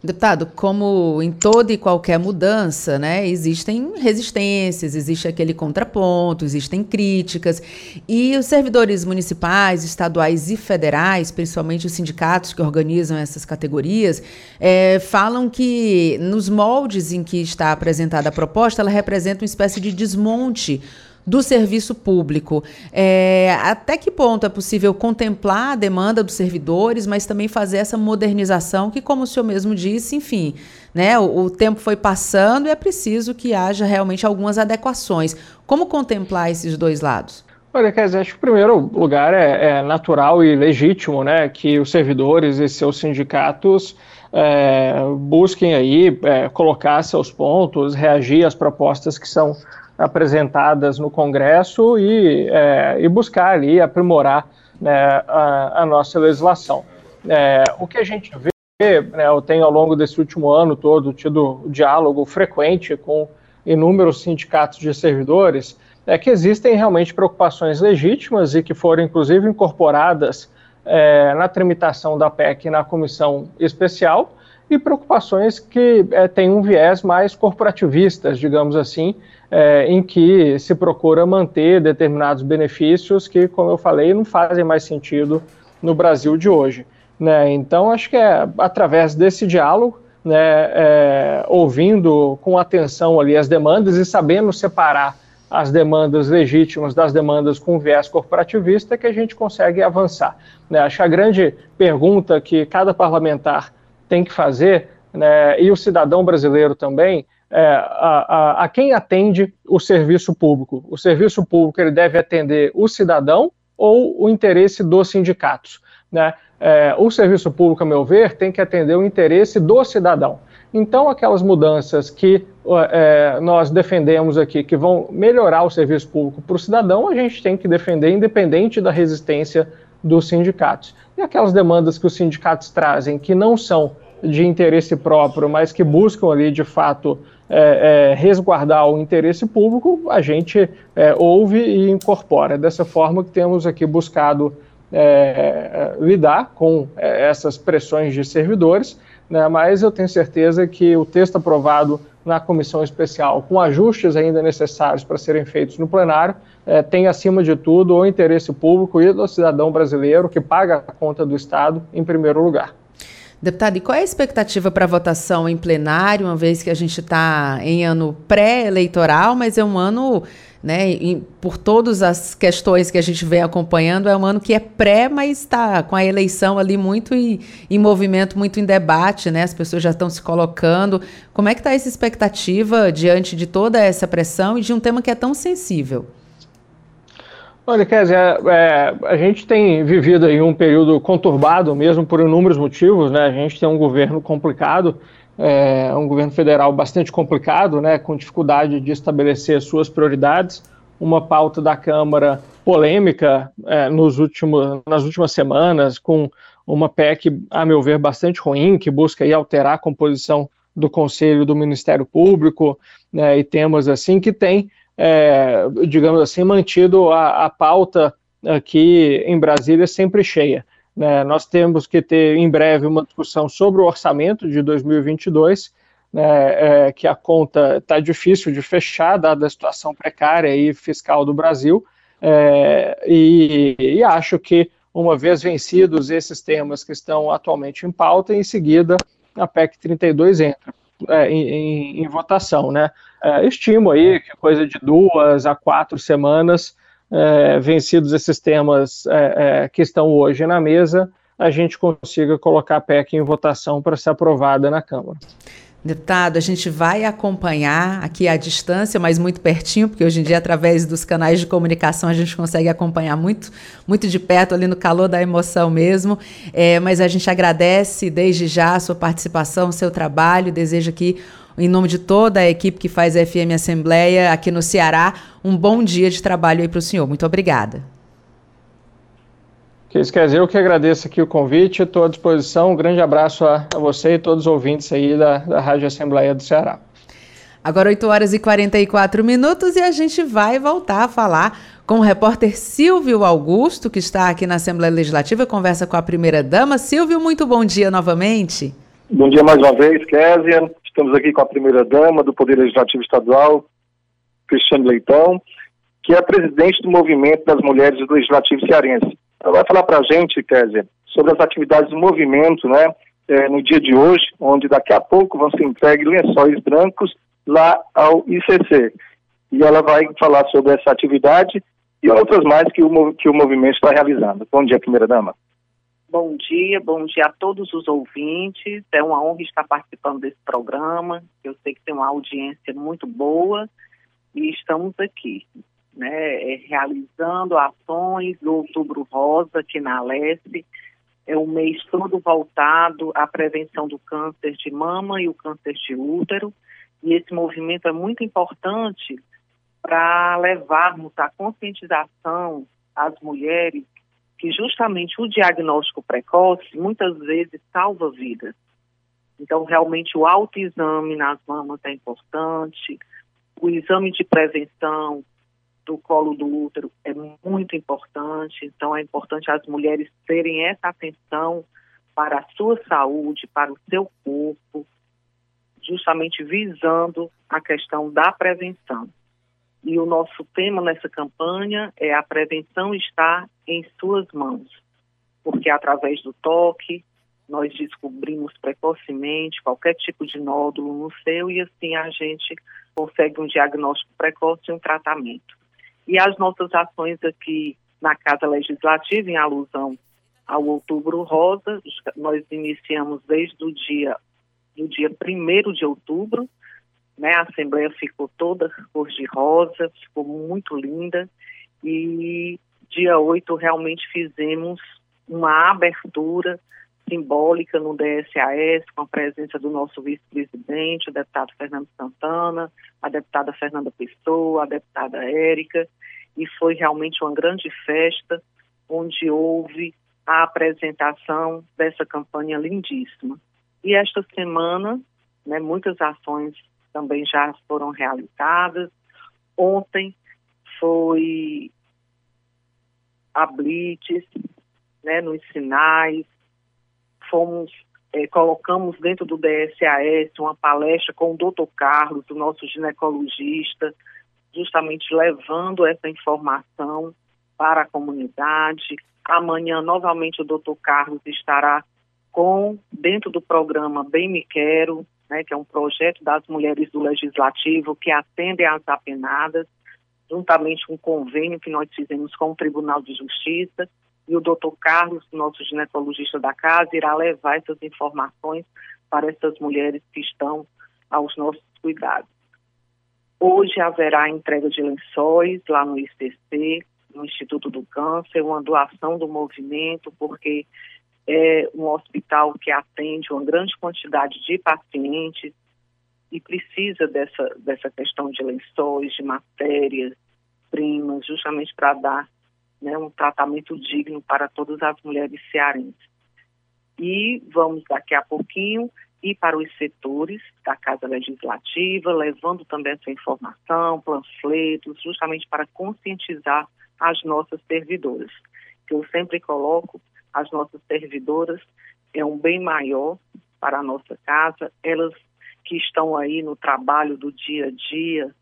Deputado, como em toda e qualquer mudança, né, existem resistências, existe aquele contraponto, existem críticas, e os servidores municipais, estaduais e federais, principalmente os sindicatos que organizam essas categorias, é, falam que nos moldes em que está apresentada a proposta, ela representa uma espécie de desmonte do serviço público. É, até que ponto é possível contemplar a demanda dos servidores, mas também fazer essa modernização que, como o senhor mesmo disse, enfim, né, o, o tempo foi passando e é preciso que haja realmente algumas adequações. Como contemplar esses dois lados? Olha, dizer, acho que, em primeiro lugar, é, é, natural e legítimo né, que os servidores e seus sindicatos é, busquem aí é, colocar seus pontos, reagir às propostas que são apresentadas no Congresso e, é, e buscar ali aprimorar né, a, a, nossa legislação. É, o que a gente vê, né, eu tenho ao longo desse último ano todo tido diálogo frequente com inúmeros sindicatos de servidores, é que existem realmente preocupações legítimas e que foram inclusive incorporadas é, na tramitação da PEC na comissão especial e preocupações que é, têm um viés mais corporativistas, digamos assim, é, em que se procura manter determinados benefícios que, como eu falei, não fazem mais sentido no Brasil de hoje. Né? Então, acho que é através desse diálogo, né, é, ouvindo com atenção ali as demandas e sabendo separar as demandas legítimas das demandas com viés corporativista que a gente consegue avançar. Né? Acho que a grande pergunta que cada parlamentar tem que fazer, né, e o cidadão brasileiro também, é, a, a, a, quem atende o serviço público. O serviço público ele deve atender o cidadão ou o interesse dos sindicatos. Né? É, o serviço público, a meu ver, tem que atender o interesse do cidadão. Então, aquelas mudanças que é, nós defendemos aqui, que vão melhorar o serviço público para o cidadão, a gente tem que defender independente da resistência dos sindicatos. E aquelas demandas que os sindicatos trazem, que não são de interesse próprio, mas que buscam ali, de fato, é, é, resguardar o interesse público, a gente é, ouve e incorpora. Dessa forma que temos aqui buscado é, lidar com é, essas pressões de servidores, né, mas eu tenho certeza que o texto aprovado na comissão especial, com ajustes ainda necessários para serem feitos no plenário, é, tem acima de tudo o interesse público e do cidadão brasileiro que paga a conta do Estado em primeiro lugar. Deputado, e qual é a expectativa para a votação em plenário, uma vez que a gente está em ano pré-eleitoral, mas é um ano, né, em, por todas as questões que a gente vem acompanhando, é um ano que é pré, mas está com a eleição ali muito em, em, movimento, muito em debate, né? As pessoas já estão se colocando. Como é que está essa expectativa diante de toda essa pressão e de um tema que é tão sensível? Olha, Kézia, é, a gente tem vivido aí um período conturbado mesmo por inúmeros motivos, né? A gente tem um governo complicado, é, um governo federal bastante complicado, né? Com dificuldade de estabelecer suas prioridades, uma pauta da Câmara polêmica é, nos últimos, nas últimas semanas, com uma PEC, a meu ver, bastante ruim, que busca aí alterar a composição do Conselho do Ministério Público né, e temas assim que tem, é, digamos assim, mantido a, a pauta aqui em Brasília sempre cheia. Né? Nós temos que ter em breve uma discussão sobre o orçamento de 2022, né, é, que a conta está difícil de fechar, dada a situação precária e fiscal do Brasil, é, e, e, acho que, uma vez vencidos esses temas que estão atualmente em pauta, em seguida a PEC 32 entra é, em, em, votação. Né? É, estimo aí que coisa de duas a quatro semanas é, vencidos esses temas é, é, que estão hoje na mesa, a gente consiga colocar a PEC em votação para ser aprovada na Câmara. Deputado, a gente vai acompanhar aqui à distância, mas muito pertinho, porque hoje em dia, através dos canais de comunicação, a gente consegue acompanhar muito, muito de perto, ali no calor da emoção mesmo. É, mas a gente agradece desde já a sua participação, o seu trabalho, deseja que em nome de toda a equipe que faz a FM Assembleia aqui no Ceará, um bom dia de trabalho aí para o senhor. Muito obrigada. Isso quer dizer, eu que agradeço aqui o convite, estou à disposição. Um grande abraço a, a você e todos os ouvintes aí da, da Rádio Assembleia do Ceará. Agora 8 horas e 44 minutos e a gente vai voltar a falar com o repórter Silvio Augusto, que está aqui na Assembleia Legislativa, conversa com a primeira dama. Silvio, muito bom dia novamente. Bom dia mais uma vez, Késia. Estamos aqui com a primeira-dama do Poder Legislativo Estadual, Cristiane Leitão, que é a presidente do Movimento das Mulheres do Legislativo Cearense. Ela vai falar para a gente, Kézia, sobre as atividades do movimento, né, é, no dia de hoje, onde daqui a pouco vão ser entregues lençóis brancos lá ao ICC. E ela vai falar sobre essa atividade e outras mais que o, que o movimento está realizando. Bom dia, primeira-dama. Bom dia, bom dia a todos os ouvintes. É uma honra estar participando desse programa. Eu sei que tem uma audiência muito boa e estamos aqui, né, é, realizando ações do Outubro Rosa aqui na Aleste. É um mês todo voltado à prevenção do câncer de mama e o câncer de útero. E esse movimento é muito importante para levarmos a conscientização às mulheres que justamente o diagnóstico precoce muitas vezes salva vidas. Então, realmente, o autoexame nas mamas é importante, o exame de prevenção do colo do útero é muito importante. Então, é importante as mulheres terem essa atenção para a sua saúde, para o seu corpo, justamente visando a questão da prevenção. E o nosso tema nessa campanha é a prevenção está em suas mãos, porque através do toque nós descobrimos precocemente qualquer tipo de nódulo no seu e assim a gente consegue um diagnóstico precoce e um tratamento. E as nossas ações aqui na Casa Legislativa, em alusão ao Outubro Rosa, nós iniciamos desde o dia do dia 1 de outubro, né? A Assembleia ficou toda cor de rosa, ficou muito linda. E dia 8 realmente fizemos uma abertura simbólica no DSAS, com a presença do nosso vice-presidente, o deputado Fernando Santana, a deputada Fernanda Pessoa, a deputada Érica, e foi realmente uma grande festa, onde houve a apresentação dessa campanha lindíssima. E esta semana, né, muitas ações também já foram realizadas. Ontem foi a Blitz, né, nos sinais, fomos, é, colocamos dentro do DSAS uma palestra com o doutor Carlos, o nosso ginecologista, justamente levando essa informação para a comunidade. Amanhã, novamente, o doutor Carlos estará com, dentro do programa Bem Me Quero, né, que é um projeto das mulheres do Legislativo que atendem às apenadas, juntamente com um convênio que nós fizemos com o Tribunal de Justiça, e o doutor Carlos, nosso ginecologista da casa, irá levar essas informações para essas mulheres que estão aos nossos cuidados. Hoje haverá entrega de lençóis lá no ICC, no Instituto do Câncer, uma doação do movimento, porque é um hospital que atende uma grande quantidade de pacientes e precisa dessa, dessa questão de lençóis, de matérias primas, justamente para dar né, um tratamento digno para todas as mulheres cearenses. E vamos daqui a pouquinho ir para os setores da Casa Legislativa, levando também essa informação, panfletos, justamente para conscientizar as nossas servidoras. Eu sempre coloco, as nossas servidoras é um bem maior para a nossa casa, elas que estão aí no trabalho do dia a dia,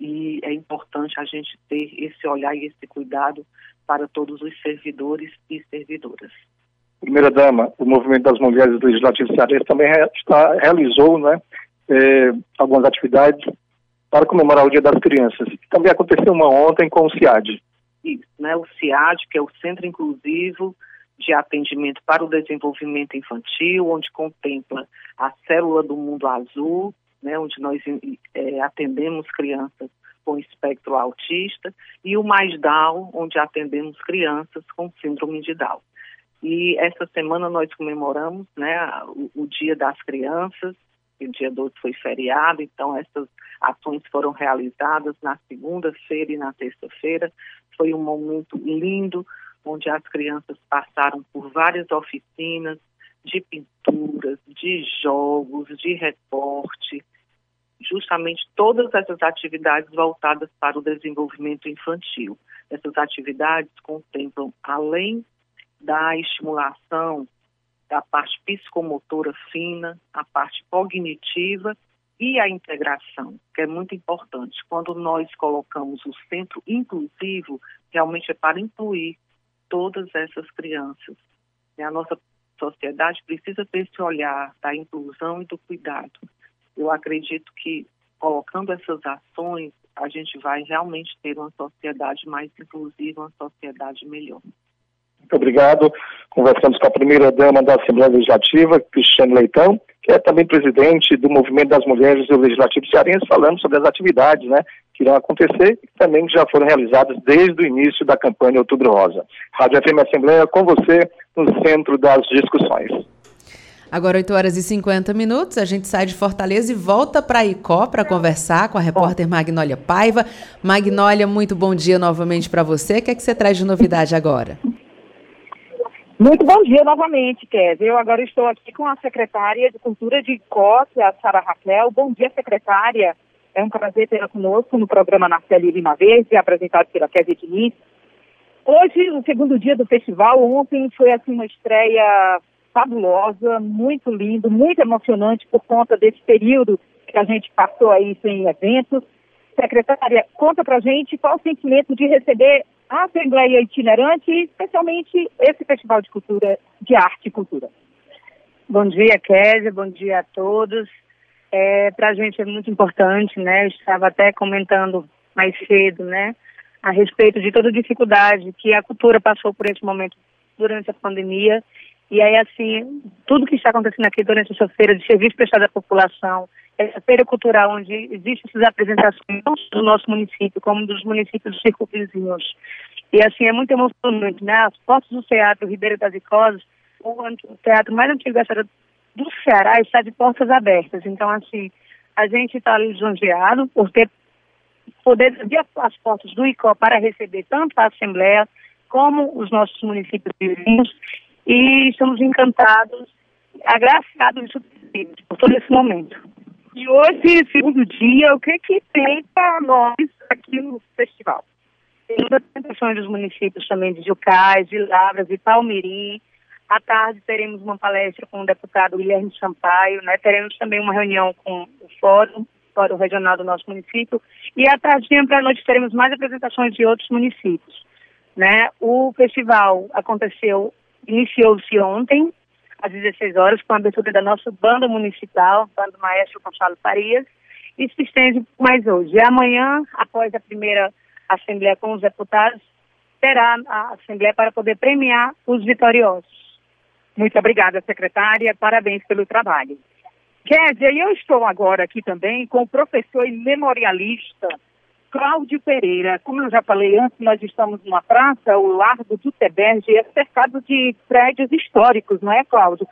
e é importante a gente ter esse olhar e esse cuidado para todos os servidores e servidoras. Primeira dama, o movimento das mulheres do Legislativo Cearense também está, realizou né, eh, algumas atividades para comemorar o Dia das Crianças. Também aconteceu uma ontem com o CIAD. Isso, né, o CIAD, que é o Centro Inclusivo de Atendimento para o Desenvolvimento Infantil, onde contempla a Célula do Mundo Azul, né, onde nós é, atendemos crianças com espectro autista, e o Mais Down, onde atendemos crianças com síndrome de Down. E essa semana nós comemoramos né, o, o Dia das Crianças, o dia 12 foi feriado, então essas ações foram realizadas na segunda-feira e na terça-feira. Foi um momento lindo, onde as crianças passaram por várias oficinas de pinturas, de jogos, de reporte, justamente todas essas atividades voltadas para o desenvolvimento infantil. Essas atividades contemplam, além da estimulação da parte psicomotora fina, a parte cognitiva e a integração, que é muito importante. Quando nós colocamos o centro inclusivo, realmente é para incluir todas essas crianças. E a nossa sociedade precisa ter esse olhar da inclusão e do cuidado. Eu acredito que colocando essas ações, a gente vai realmente ter uma sociedade mais inclusiva, uma sociedade melhor. Muito obrigado. Conversamos com a primeira-dama da Assembleia Legislativa, Cristiane Leitão, que é também presidente do Movimento das Mulheres do Legislativo Cearense, falando sobre as atividades né, que irão acontecer e também que já foram realizadas desde o início da campanha Outubro Rosa. Rádio FM Assembleia com você no centro das discussões. Agora 8 horas e 50 minutos, a gente sai de Fortaleza e volta para Icó para conversar com a repórter Magnólia Paiva. Magnólia, muito bom dia novamente para você. O que é que você traz de novidade agora? Muito bom dia novamente, Kézia. Eu agora estou aqui com a secretária de Cultura de Icó, que é a Sara Raquel. Bom dia, secretária. É um prazer tê-la conosco no programa Narceli Lima Verde, apresentado pela Kézia Diniz. Hoje, o segundo dia do festival, ontem foi assim uma estreia fabulosa, muito lindo, muito emocionante por conta desse período que a gente passou aí sem eventos. Secretária, conta pra gente qual o sentimento de receber a Assembleia Itinerante e especialmente esse Festival de Cultura, de Arte e Cultura. Bom dia, Kézia, bom dia a todos. É, para a gente é muito importante, né? Eu estava até comentando mais cedo, né? A respeito de toda dificuldade que a cultura passou por esse momento durante a pandemia e aí, assim, tudo que está acontecendo aqui durante essa feira de serviço prestado à população, essa feira cultural onde existem essas apresentações, não só do nosso município, como dos municípios dos circunvizinhos. E, assim, é muito emocionante, né? As portas do Teatro Ribeiro das Icosas, o, o teatro mais antigo da história do Ceará, está de portas abertas. Então, assim, a gente está lisonjeado por ter poder abrir as portas do ICO para receber tanto a Assembleia como os nossos municípios vizinhos e estamos encantados, agraciados por todo esse momento. E hoje, segundo dia, o que que tem para nós aqui no festival? Tem apresentações dos municípios também de Jucás, de Lavras e Palmirim. À tarde teremos uma palestra com o deputado Guilherme Sampaio, né? Teremos também uma reunião com o Fórum, Fórum Regional do nosso município. E à tarde para noite teremos mais apresentações de outros municípios. Né? O festival aconteceu iniciou-se ontem, às 16 horas, com a abertura da nossa banda municipal, Banda Maestro Gonçalo Farias, e se estende mais hoje. E amanhã, após a primeira Assembleia com os deputados, terá a Assembleia para poder premiar os vitoriosos. Muito obrigada, secretária. Parabéns pelo trabalho. Kézia, eu estou agora aqui também com o professor e memorialista Cláudio Pereira. Como eu já falei antes, nós estamos numa praça, o Largo do Teberge, é cercado de prédios históricos, não é, Cláudio?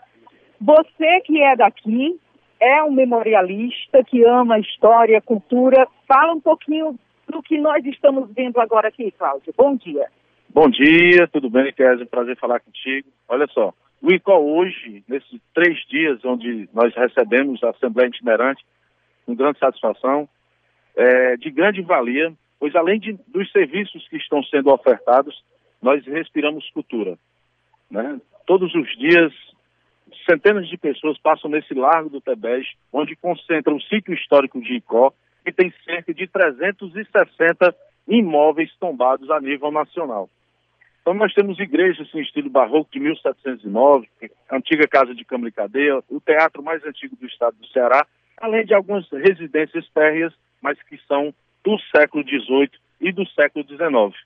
Você que é daqui, é um memorialista que ama história, cultura. Fala um pouquinho do que nós estamos vendo agora aqui, Cláudio. Bom dia. Bom dia, tudo bem, Kézia? Prazer falar contigo. Olha só, O ICO hoje, nesses três dias onde nós recebemos a Assembleia Itinerante, com grande satisfação, é, de grande valia, pois além de, dos serviços que estão sendo ofertados, nós respiramos cultura. Né? Todos os dias, centenas de pessoas passam nesse Largo do Tebege, onde concentra o sítio histórico de Icó, que tem cerca de 360 imóveis tombados a nível nacional. Então nós temos igrejas em estilo barroco de 1709, antiga casa de Câmara e Cadeia, o teatro mais antigo do estado do Ceará, além de algumas residências férreas, mas que são do século XVIII e do século XIX.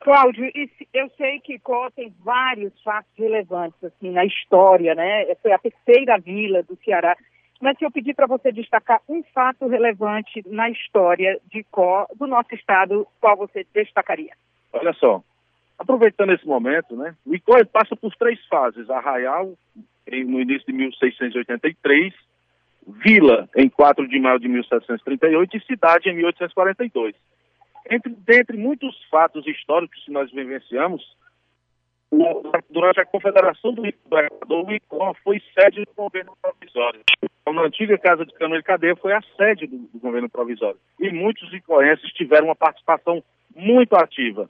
Cláudio, eu sei que Có tem vários fatos relevantes assim na história, né? Foi a terceira vila do Ceará. Mas se eu pedir para você destacar um fato relevante na história de Có, do nosso estado, qual você destacaria? Olha só, Aproveitando esse momento, né, o ICOE passa por três fases: Arraial, no início de 1683, Vila, em 4 de maio de 1738, e Cidade, em 1842. Entre, dentre muitos fatos históricos que nós vivenciamos, durante a Confederação do Equador, o ICO foi sede do governo provisório. Então, na antiga Casa de Câmara de Cadeia foi a sede do, do governo provisório. E muitos icoenses tiveram uma participação muito ativa.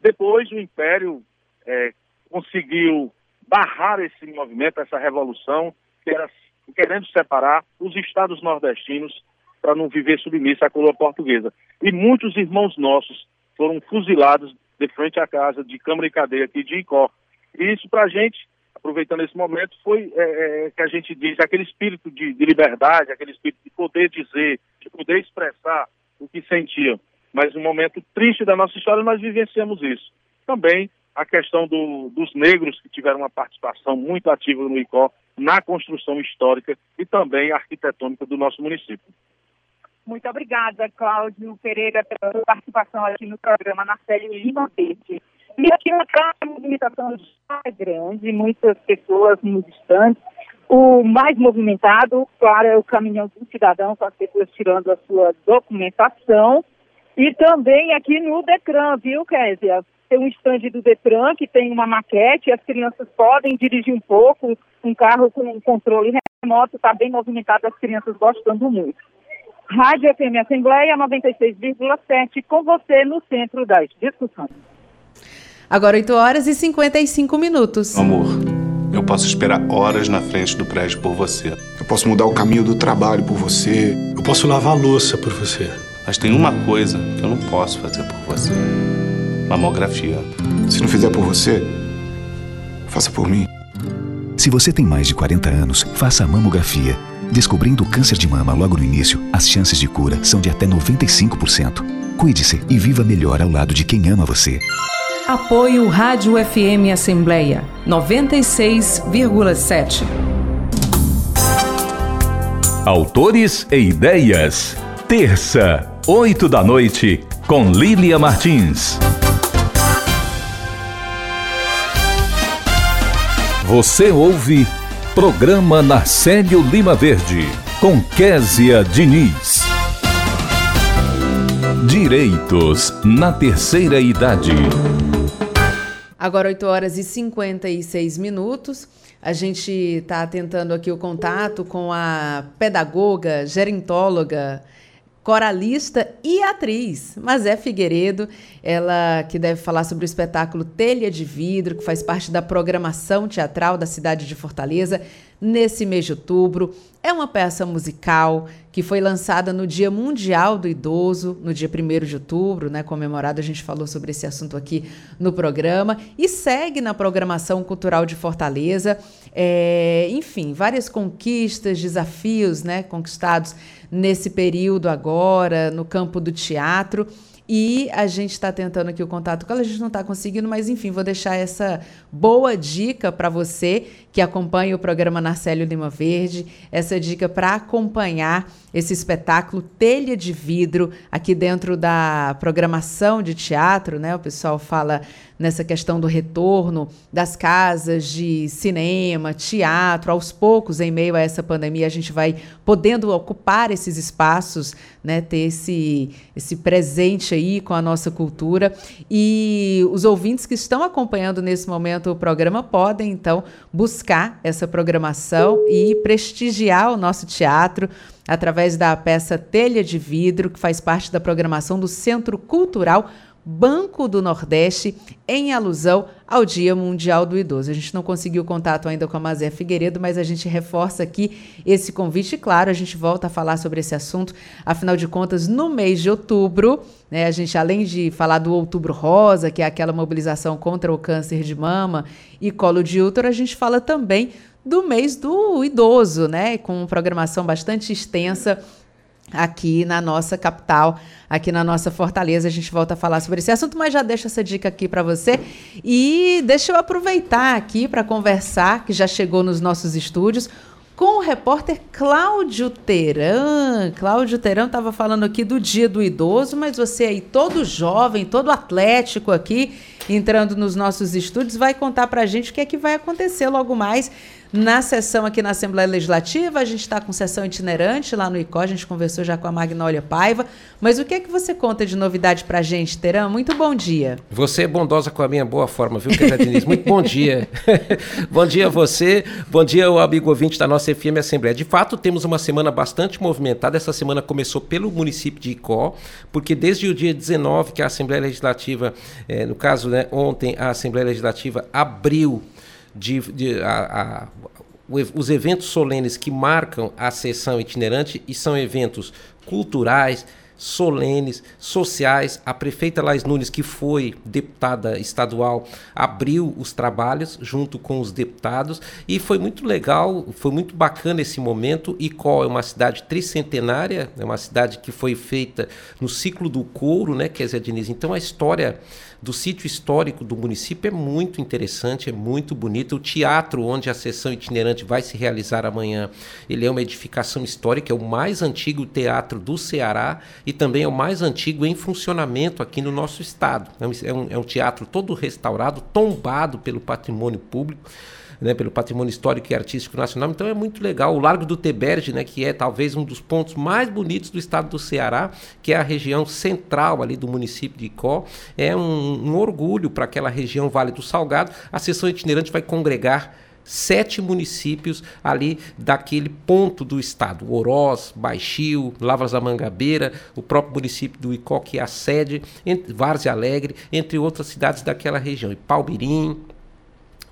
Depois o Império é, conseguiu barrar esse movimento, essa revolução, que era querendo separar os estados nordestinos para não viver submisso à coroa portuguesa. E muitos irmãos nossos foram fuzilados de frente à casa de Câmara e Cadeia aqui de Icó. E isso para a gente, aproveitando esse momento, foi é, é, que a gente diz, aquele espírito de, de liberdade, aquele espírito de poder dizer, de poder expressar o que sentia mas um momento triste da nossa história nós vivenciamos isso. Também a questão do, dos negros que tiveram uma participação muito ativa no ICO na construção histórica e também arquitetônica do nosso município. Muito obrigada, Cláudio Pereira, pela sua participação aqui no programa na série Lima Verde. E aqui na casa a movimentação já é grande, muitas pessoas nos estantes. O mais movimentado, claro, é o caminhão do cidadão, com as pessoas tirando a sua documentação. E também aqui no Detran, viu, Késia? Tem um estande do Detran que tem uma maquete, as crianças podem dirigir um pouco, um carro com um controle remoto, está bem movimentado, as crianças gostando muito. Rádio FM Assembleia 96,7, com você no centro das discussões. Agora 8 horas e 55 minutos. Amor, eu posso esperar horas na frente do prédio por você. Eu posso mudar o caminho do trabalho por você. Eu posso lavar a louça por você. Mas tem uma coisa que eu não posso fazer por você: mamografia. Se não fizer por você, faça por mim. Se você tem mais de 40 anos, faça a mamografia. Descobrindo o câncer de mama logo no início, as chances de cura são de até 95%. Cuide-se e viva melhor ao lado de quem ama você. Apoio Rádio FM Assembleia 96,7. Autores e ideias. Terça, 8 da noite, com Lília Martins. Você ouve Programa Narcélio Lima Verde, com Késia Diniz. Direitos na terceira idade. Agora 8 horas e 56 minutos. A gente está tentando aqui o contato com a pedagoga, gerontóloga coralista e atriz, Mazé Figueiredo, ela que deve falar sobre o espetáculo Telha de Vidro, que faz parte da programação teatral da cidade de Fortaleza nesse mês de outubro. É uma peça musical que foi lançada no Dia Mundial do Idoso, no dia 1 de outubro, né, comemorado, a gente falou sobre esse assunto aqui no programa, e segue na programação cultural de Fortaleza. É, enfim, várias conquistas, desafios né, conquistados nesse período agora, no campo do teatro. E a gente está tentando aqui o contato com ela, a gente não está conseguindo, mas enfim, vou deixar essa boa dica para você que acompanha o programa Narcélio Lima Verde, essa dica para acompanhar esse espetáculo Telha de Vidro aqui dentro da programação de teatro, né? O pessoal fala nessa questão do retorno das casas de cinema, teatro, aos poucos, em meio a essa pandemia, a gente vai podendo ocupar esses espaços, né, ter esse, esse presente aí com a nossa cultura. E os ouvintes que estão acompanhando nesse momento o programa podem, então, buscar essa programação e prestigiar o nosso teatro através da peça Telha de Vidro, que faz parte da programação do Centro Cultural Banco do Nordeste, em alusão ao Dia Mundial do Idoso. A gente não conseguiu contato ainda com a Mazé Figueiredo, mas a gente reforça aqui esse convite. E, claro, a gente volta a falar sobre esse assunto. Afinal de contas, no mês de outubro, né, a gente, além de falar do Outubro Rosa, que é aquela mobilização contra o câncer de mama e colo de útero, a gente fala também do mês do idoso, né? Com programação bastante extensa aqui na nossa capital, aqui na nossa Fortaleza. A gente volta a falar sobre esse assunto, mas já deixo essa dica aqui para você. E deixa eu aproveitar aqui para conversar, que já chegou nos nossos estúdios, com o repórter Cláudio Teran. Cláudio Teran estava falando aqui do Dia do Idoso, mas você aí, todo jovem, todo atlético aqui, entrando nos nossos estúdios, vai contar para a gente o que é que vai acontecer logo mais na sessão aqui na Assembleia Legislativa. A gente está com sessão itinerante lá no ICO, a gente conversou já com a Magnólia Paiva. Mas o que é que você conta de novidade para a gente, Terão? Muito bom dia. Você é bondosa com a minha boa forma, viu, Kézia Diniz? Muito bom dia. bom dia a você, bom dia ao amigo ouvinte da nossa FM Assembleia. De fato, temos uma semana bastante movimentada. Essa semana começou pelo município de Icó, porque desde o dia 19 que a Assembleia Legislativa, eh, no caso, né, ontem, a Assembleia Legislativa abriu de, de a, a, os eventos solenes que marcam a sessão itinerante e são eventos culturais, solenes, sociais. A prefeita Lais Nunes, que foi deputada estadual, abriu os trabalhos junto com os deputados e foi muito legal, foi muito bacana esse momento. Icó é uma cidade tricentenária, é uma cidade que foi feita no ciclo do couro, né, Kézia Diniz? Então a história do sítio histórico do município é muito interessante, é muito bonito. O teatro onde a sessão itinerante vai se realizar amanhã, ele é uma edificação histórica, é o mais antigo teatro do Ceará e também é o mais antigo em funcionamento aqui no nosso estado. É um, é um teatro todo restaurado, tombado pelo patrimônio público né, pelo patrimônio histórico e artístico nacional. Então é muito legal. O Largo do Teberge, né, que é talvez um dos pontos mais bonitos do estado do Ceará, que é a região central ali do município de Icó, é um, um orgulho para aquela região Vale do Salgado. A sessão itinerante vai congregar sete municípios ali daquele ponto do estado: Oroz, Baixio, Lavras da Mangabeira, o próprio município do Icó, que é a sede, Várzea Alegre, entre outras cidades daquela região, e Palmirim,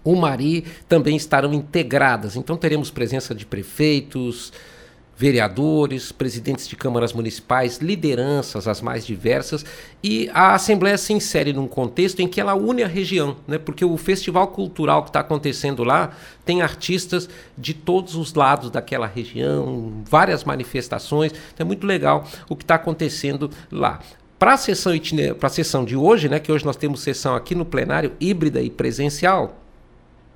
o Mari também estarão integradas. Então teremos presença de prefeitos, vereadores, presidentes de câmaras municipais, lideranças as mais diversas, e a Assembleia se insere num contexto em que ela une a região, né? porque o festival cultural que está acontecendo lá tem artistas de todos os lados daquela região, várias manifestações, então é muito legal o que está acontecendo lá. Para a sessão, sessão de hoje, né, que hoje nós temos sessão aqui no plenário híbrida e presencial,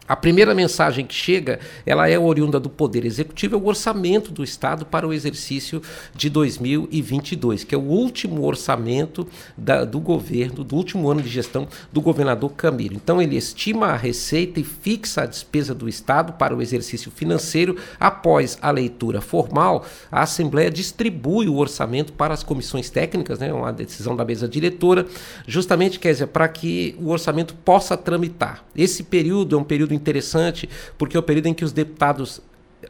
a primeira mensagem que chega, ela é oriunda do Poder Executivo, é o orçamento do Estado para o exercício de 2022, que é o último orçamento da, do governo, do último ano de gestão do governador Camilo. Então, ele estima a receita e fixa a despesa do Estado para o exercício financeiro. Após a leitura formal, a Assembleia distribui o orçamento para as comissões técnicas, né, uma decisão da mesa diretora, justamente, quer dizer, para que o orçamento possa tramitar. Esse período é um período interessante, porque é o período em que os deputados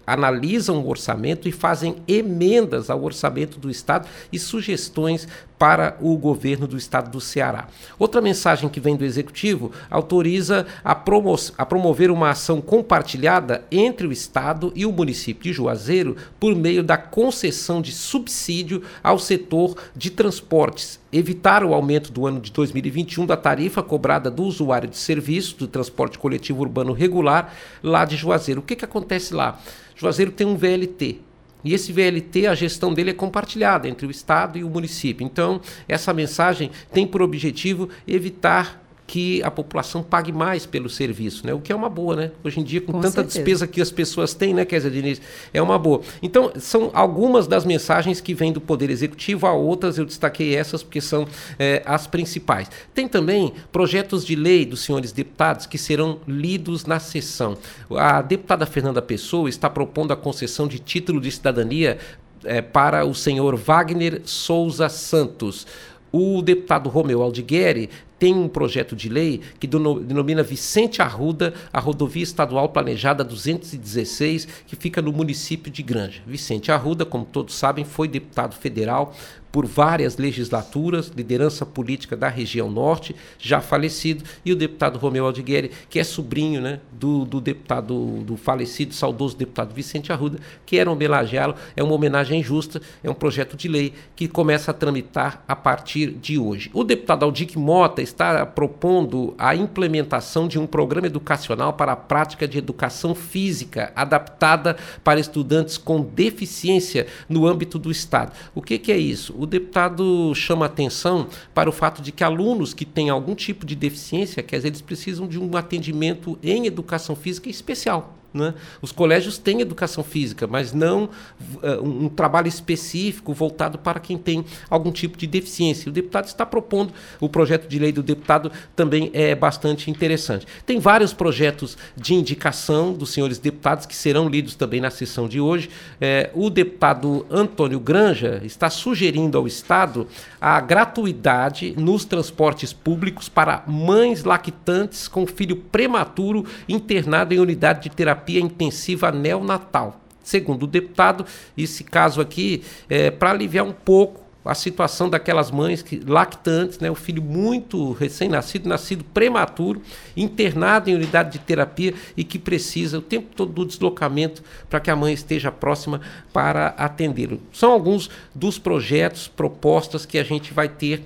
analisam o orçamento e fazem emendas ao orçamento do Estado e sugestões para o governo do estado do Ceará. Outra mensagem que vem do executivo autoriza a, promo a promover uma ação compartilhada entre o estado e o município de Juazeiro por meio da concessão de subsídio ao setor de transportes, evitar o aumento do ano de 2021 da tarifa cobrada do usuário de serviço do transporte coletivo urbano regular lá de Juazeiro. O que, que acontece lá? Juazeiro tem um VLT. E esse VLT, a gestão dele é compartilhada entre o Estado e o município. Então, essa mensagem tem por objetivo evitar que a população pague mais pelo serviço, né? O que é uma boa, né? Hoje em dia, com, Com tanta certeza. despesa que as pessoas têm, né, Kézia Diniz? É uma boa. Então, são algumas das mensagens que vêm do Poder Executivo, há outras eu destaquei essas porque são eh, as principais. Tem também projetos de lei dos senhores deputados que serão lidos na sessão. A deputada Fernanda Pessoa está propondo a concessão de título de cidadania eh, para o senhor Wagner Souza Santos. O deputado Romeu Aldigueri tem um projeto de lei que denomina Vicente Arruda a rodovia estadual planejada 216, que fica no município de Granja. Vicente Arruda, como todos sabem, foi deputado federal por várias legislaturas, liderança política da região norte, já falecido, e o deputado Romeu Aldigueri, que é sobrinho né, do, do deputado, do falecido, saudoso deputado Vicente Arruda, quero homenageá-lo. É uma homenagem justa, é um projeto de lei que começa a tramitar a partir de hoje. O deputado Aldic Mota está propondo a implementação de um programa educacional para a prática de educação física adaptada para estudantes com deficiência no âmbito do Estado. O que, que é isso? O deputado chama atenção para o fato de que alunos que têm algum tipo de deficiência, quer dizer, eles precisam de um atendimento em educação física especial. Né? Os colégios têm educação física, mas não uh, um, trabalho específico voltado para quem tem algum tipo de deficiência. O deputado está propondo, o projeto de lei do deputado também é bastante interessante. Tem vários projetos de indicação dos senhores deputados que serão lidos também na sessão de hoje. É, o deputado Antônio Granja está sugerindo ao Estado a gratuidade nos transportes públicos para mães lactantes com filho prematuro internado em unidade de terapia intensiva neonatal. Segundo o deputado, esse caso aqui é para aliviar um pouco a situação daquelas mães que, lactantes, né, o filho muito recém-nascido, nascido prematuro, internado em unidade de terapia e que precisa o tempo todo do deslocamento para que a mãe esteja próxima para atendê-lo. São alguns dos projetos, propostas que a gente vai ter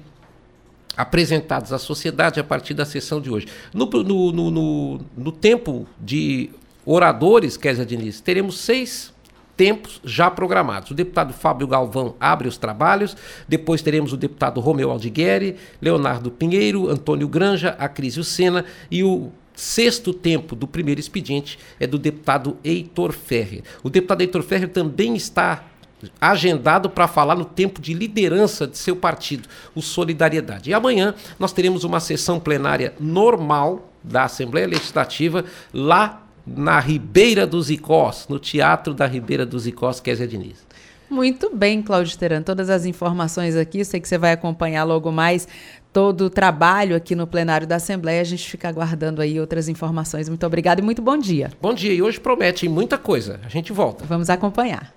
apresentados à sociedade a partir da sessão de hoje. No, no, no, no, no tempo de oradores, Kézia Diniz, teremos seis tempos já programados. O deputado Fábio Galvão abre os trabalhos, depois teremos o deputado Romeu Aldigueri, Leonardo Pinheiro, Antônio Granja, Acrísio Sena e o sexto tempo do primeiro expediente é do deputado Heitor Ferrer. O deputado Heitor Ferrer também está agendado para falar no tempo de liderança de seu partido, o Solidariedade. E amanhã nós teremos uma sessão plenária normal da Assembleia Legislativa lá na Ribeira dos Icós, no Teatro da Ribeira dos Icós, Kézia Diniz. Muito bem, Cláudio Teran. Todas as informações aqui, sei que você vai acompanhar logo mais todo o trabalho aqui no plenário da Assembleia. A gente fica aguardando aí outras informações. Muito obrigada e muito bom dia. Bom dia. E hoje promete muita coisa. A gente volta. Vamos acompanhar.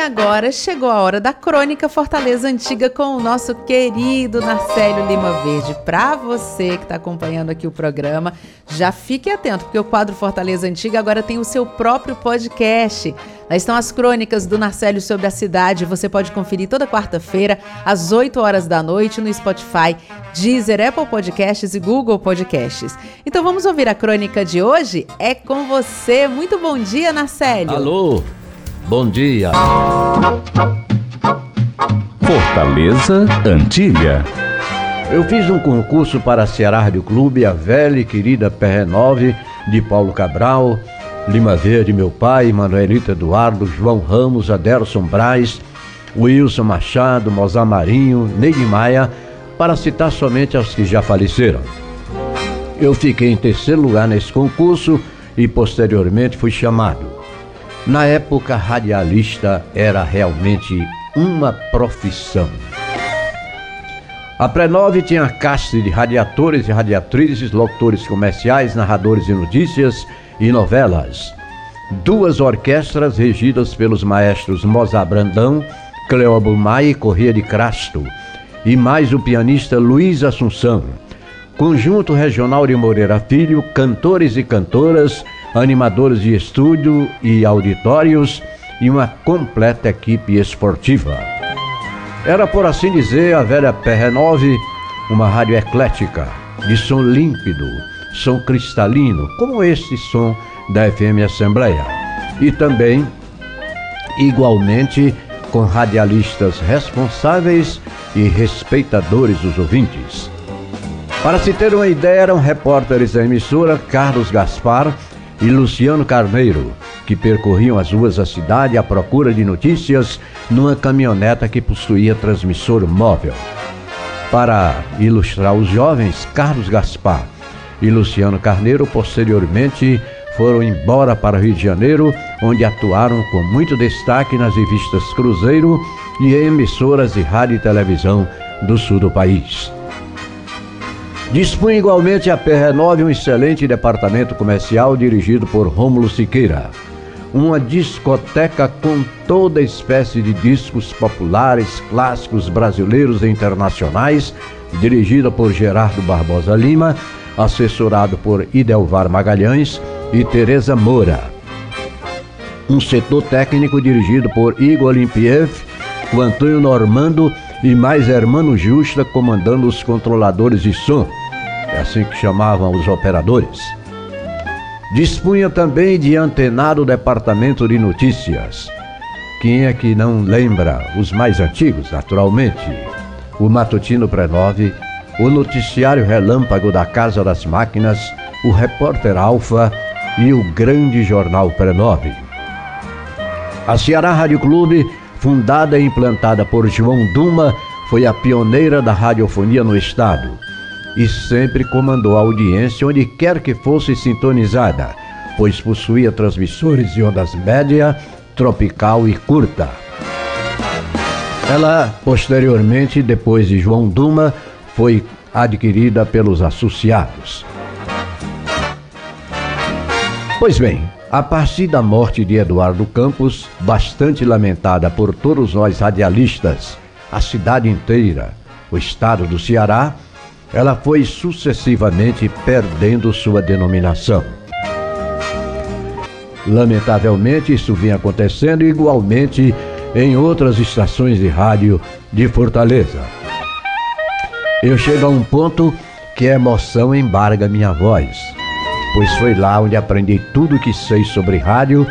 Agora chegou a hora da crônica Fortaleza Antiga com o nosso querido Narcélio Lima Verde. Para você que está acompanhando aqui o programa, já fique atento, porque o quadro Fortaleza Antiga agora tem o seu próprio podcast. Lá estão as crônicas do Narcélio sobre a cidade. Você pode conferir toda quarta-feira, às 8 horas da noite, no Spotify, Deezer, Apple Podcasts e Google Podcasts. Então vamos ouvir a crônica de hoje? É com você. Muito bom dia, Narcélio. Alô, bom dia. Fortaleza Antiga. Eu fiz um concurso para Ceará Rádio Clube, a velha e querida PR9 de Paulo Cabral, Lima Verde, meu pai, Manuelita Eduardo, João Ramos, Adelson Braz, Wilson Machado, Mozar Marinho, Neide Maia, para citar somente aos que já faleceram. Eu fiquei em terceiro lugar nesse concurso e posteriormente fui chamado. Na época, radialista era realmente uma profissão. A Pré-9 tinha casta de radiadores e radiatrizes, locutores comerciais, narradores de notícias e novelas. Duas orquestras regidas pelos maestros Mozart Brandão, Cleobo Maia e Corrêa de Crasto, e mais o pianista Luiz Assunção. Conjunto Regional de Moreira Filho, cantores e cantoras, animadores de estúdio e auditórios e uma completa equipe esportiva. Era, por assim dizer, a velha PR9, uma rádio eclética, de som límpido, som cristalino, como este som da FM Assembleia. E também, igualmente, com radialistas responsáveis e respeitadores dos ouvintes. Para se ter uma ideia, eram repórteres da emissora Carlos Gaspar e Luciano Carneiro, que percorriam as ruas da cidade à procura de notícias numa caminhoneta que possuía transmissor móvel. Para ilustrar os jovens, Carlos Gaspar e Luciano Carneiro posteriormente foram embora para Rio de Janeiro, onde atuaram com muito destaque nas revistas Cruzeiro e em emissoras de rádio e televisão do sul do país. Dispunha igualmente a PR9 um excelente departamento comercial dirigido por Rômulo Siqueira. Uma discoteca com toda espécie de discos populares, clássicos brasileiros e internacionais, dirigida por Gerardo Barbosa Lima, assessorado por Idelvar Magalhães e Teresa Moura. Um setor técnico dirigido por Igor Olimpiev, com Antônio Normando e mais Hermano Justa comandando os controladores de som, é assim que chamavam os operadores. Dispunha também de antenado departamento de notícias. Quem é que não lembra os mais antigos, naturalmente? O Matutino Pré-9, o Noticiário Relâmpago da Casa das Máquinas, o Repórter Alfa e o grande jornal Pré-9. A Ceará Rádio Clube, fundada e implantada por João Duma, foi a pioneira da radiofonia no estado e sempre comandou a audiência onde quer que fosse sintonizada, pois possuía transmissores de ondas média, tropical e curta. Ela, posteriormente, depois de João Duma, foi adquirida pelos associados. Pois bem, a partir da morte de Eduardo Campos, bastante lamentada por todos nós radialistas, a cidade inteira, o estado do Ceará, ela foi sucessivamente perdendo sua denominação. Lamentavelmente, isso vinha acontecendo igualmente em outras estações de rádio de Fortaleza. Eu chego a um ponto que a emoção embarga minha voz pois foi lá onde aprendi tudo o que sei sobre rádio,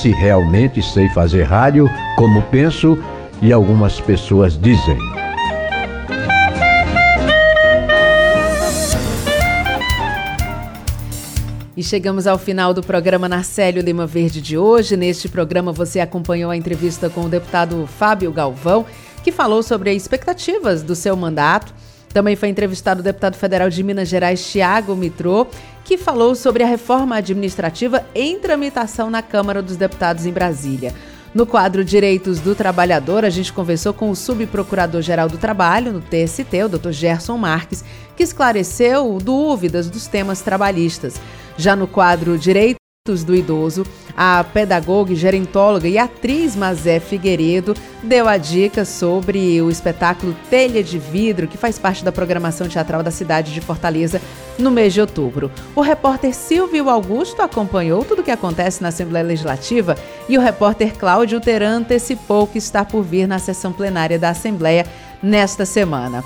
se realmente sei fazer rádio, como penso e algumas pessoas dizem. E chegamos ao final do programa Narcélio Lima Verde de hoje. Neste programa você acompanhou a entrevista com o deputado Fábio Galvão, que falou sobre as expectativas do seu mandato também foi entrevistado o deputado federal de Minas Gerais, Tiago Mitrô, que falou sobre a reforma administrativa em tramitação na Câmara dos Deputados em Brasília. No quadro Direitos do Trabalhador, a gente conversou com o subprocurador-geral do Trabalho, no TST, o Dr. Gerson Marques, que esclareceu dúvidas dos temas trabalhistas. Já no quadro Direitos do Idoso, a pedagoga, gerentóloga e atriz Mazé Figueiredo deu a dica sobre o espetáculo Telha de Vidro, que faz parte da programação teatral da cidade de Fortaleza no mês de outubro. O repórter Silvio Augusto acompanhou tudo o que acontece na Assembleia Legislativa e o repórter Cláudio Teran antecipou que está por vir na sessão plenária da Assembleia nesta semana.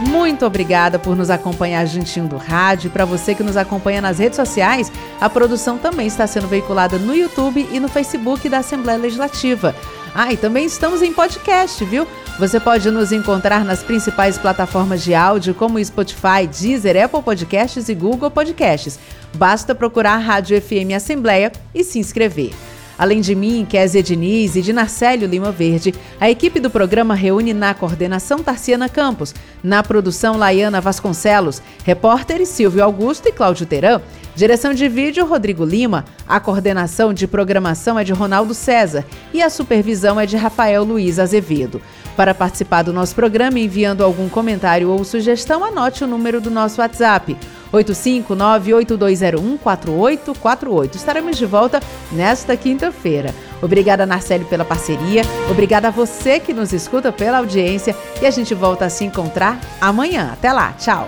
Muito obrigada por nos acompanhar juntinho do rádio. Para você que nos acompanha nas redes sociais, a produção também está sendo veiculada no YouTube e no Facebook da Assembleia Legislativa. Ah, e também estamos em podcast, viu? Você pode nos encontrar nas principais plataformas de áudio como Spotify, Deezer, Apple Podcasts e Google Podcasts. Basta procurar a Rádio FM Assembleia e se inscrever. Além de mim, Kézia Diniz e de Narcélio Lima Verde, a equipe do programa reúne na coordenação Tarciana Campos, na produção Laiana Vasconcelos, repórteres Silvio Augusto e Cláudio Teran, direção de vídeo Rodrigo Lima, a coordenação de programação é de Ronaldo César e a supervisão é de Rafael Luiz Azevedo. Para participar do nosso programa enviando algum comentário ou sugestão, anote o número do nosso WhatsApp 859-8201-4848. Estaremos de volta nesta quinta-feira. Obrigada, Narcélio, pela parceria. Obrigada a você que nos escuta pela audiência. E a gente volta a se encontrar amanhã. Até lá. Tchau.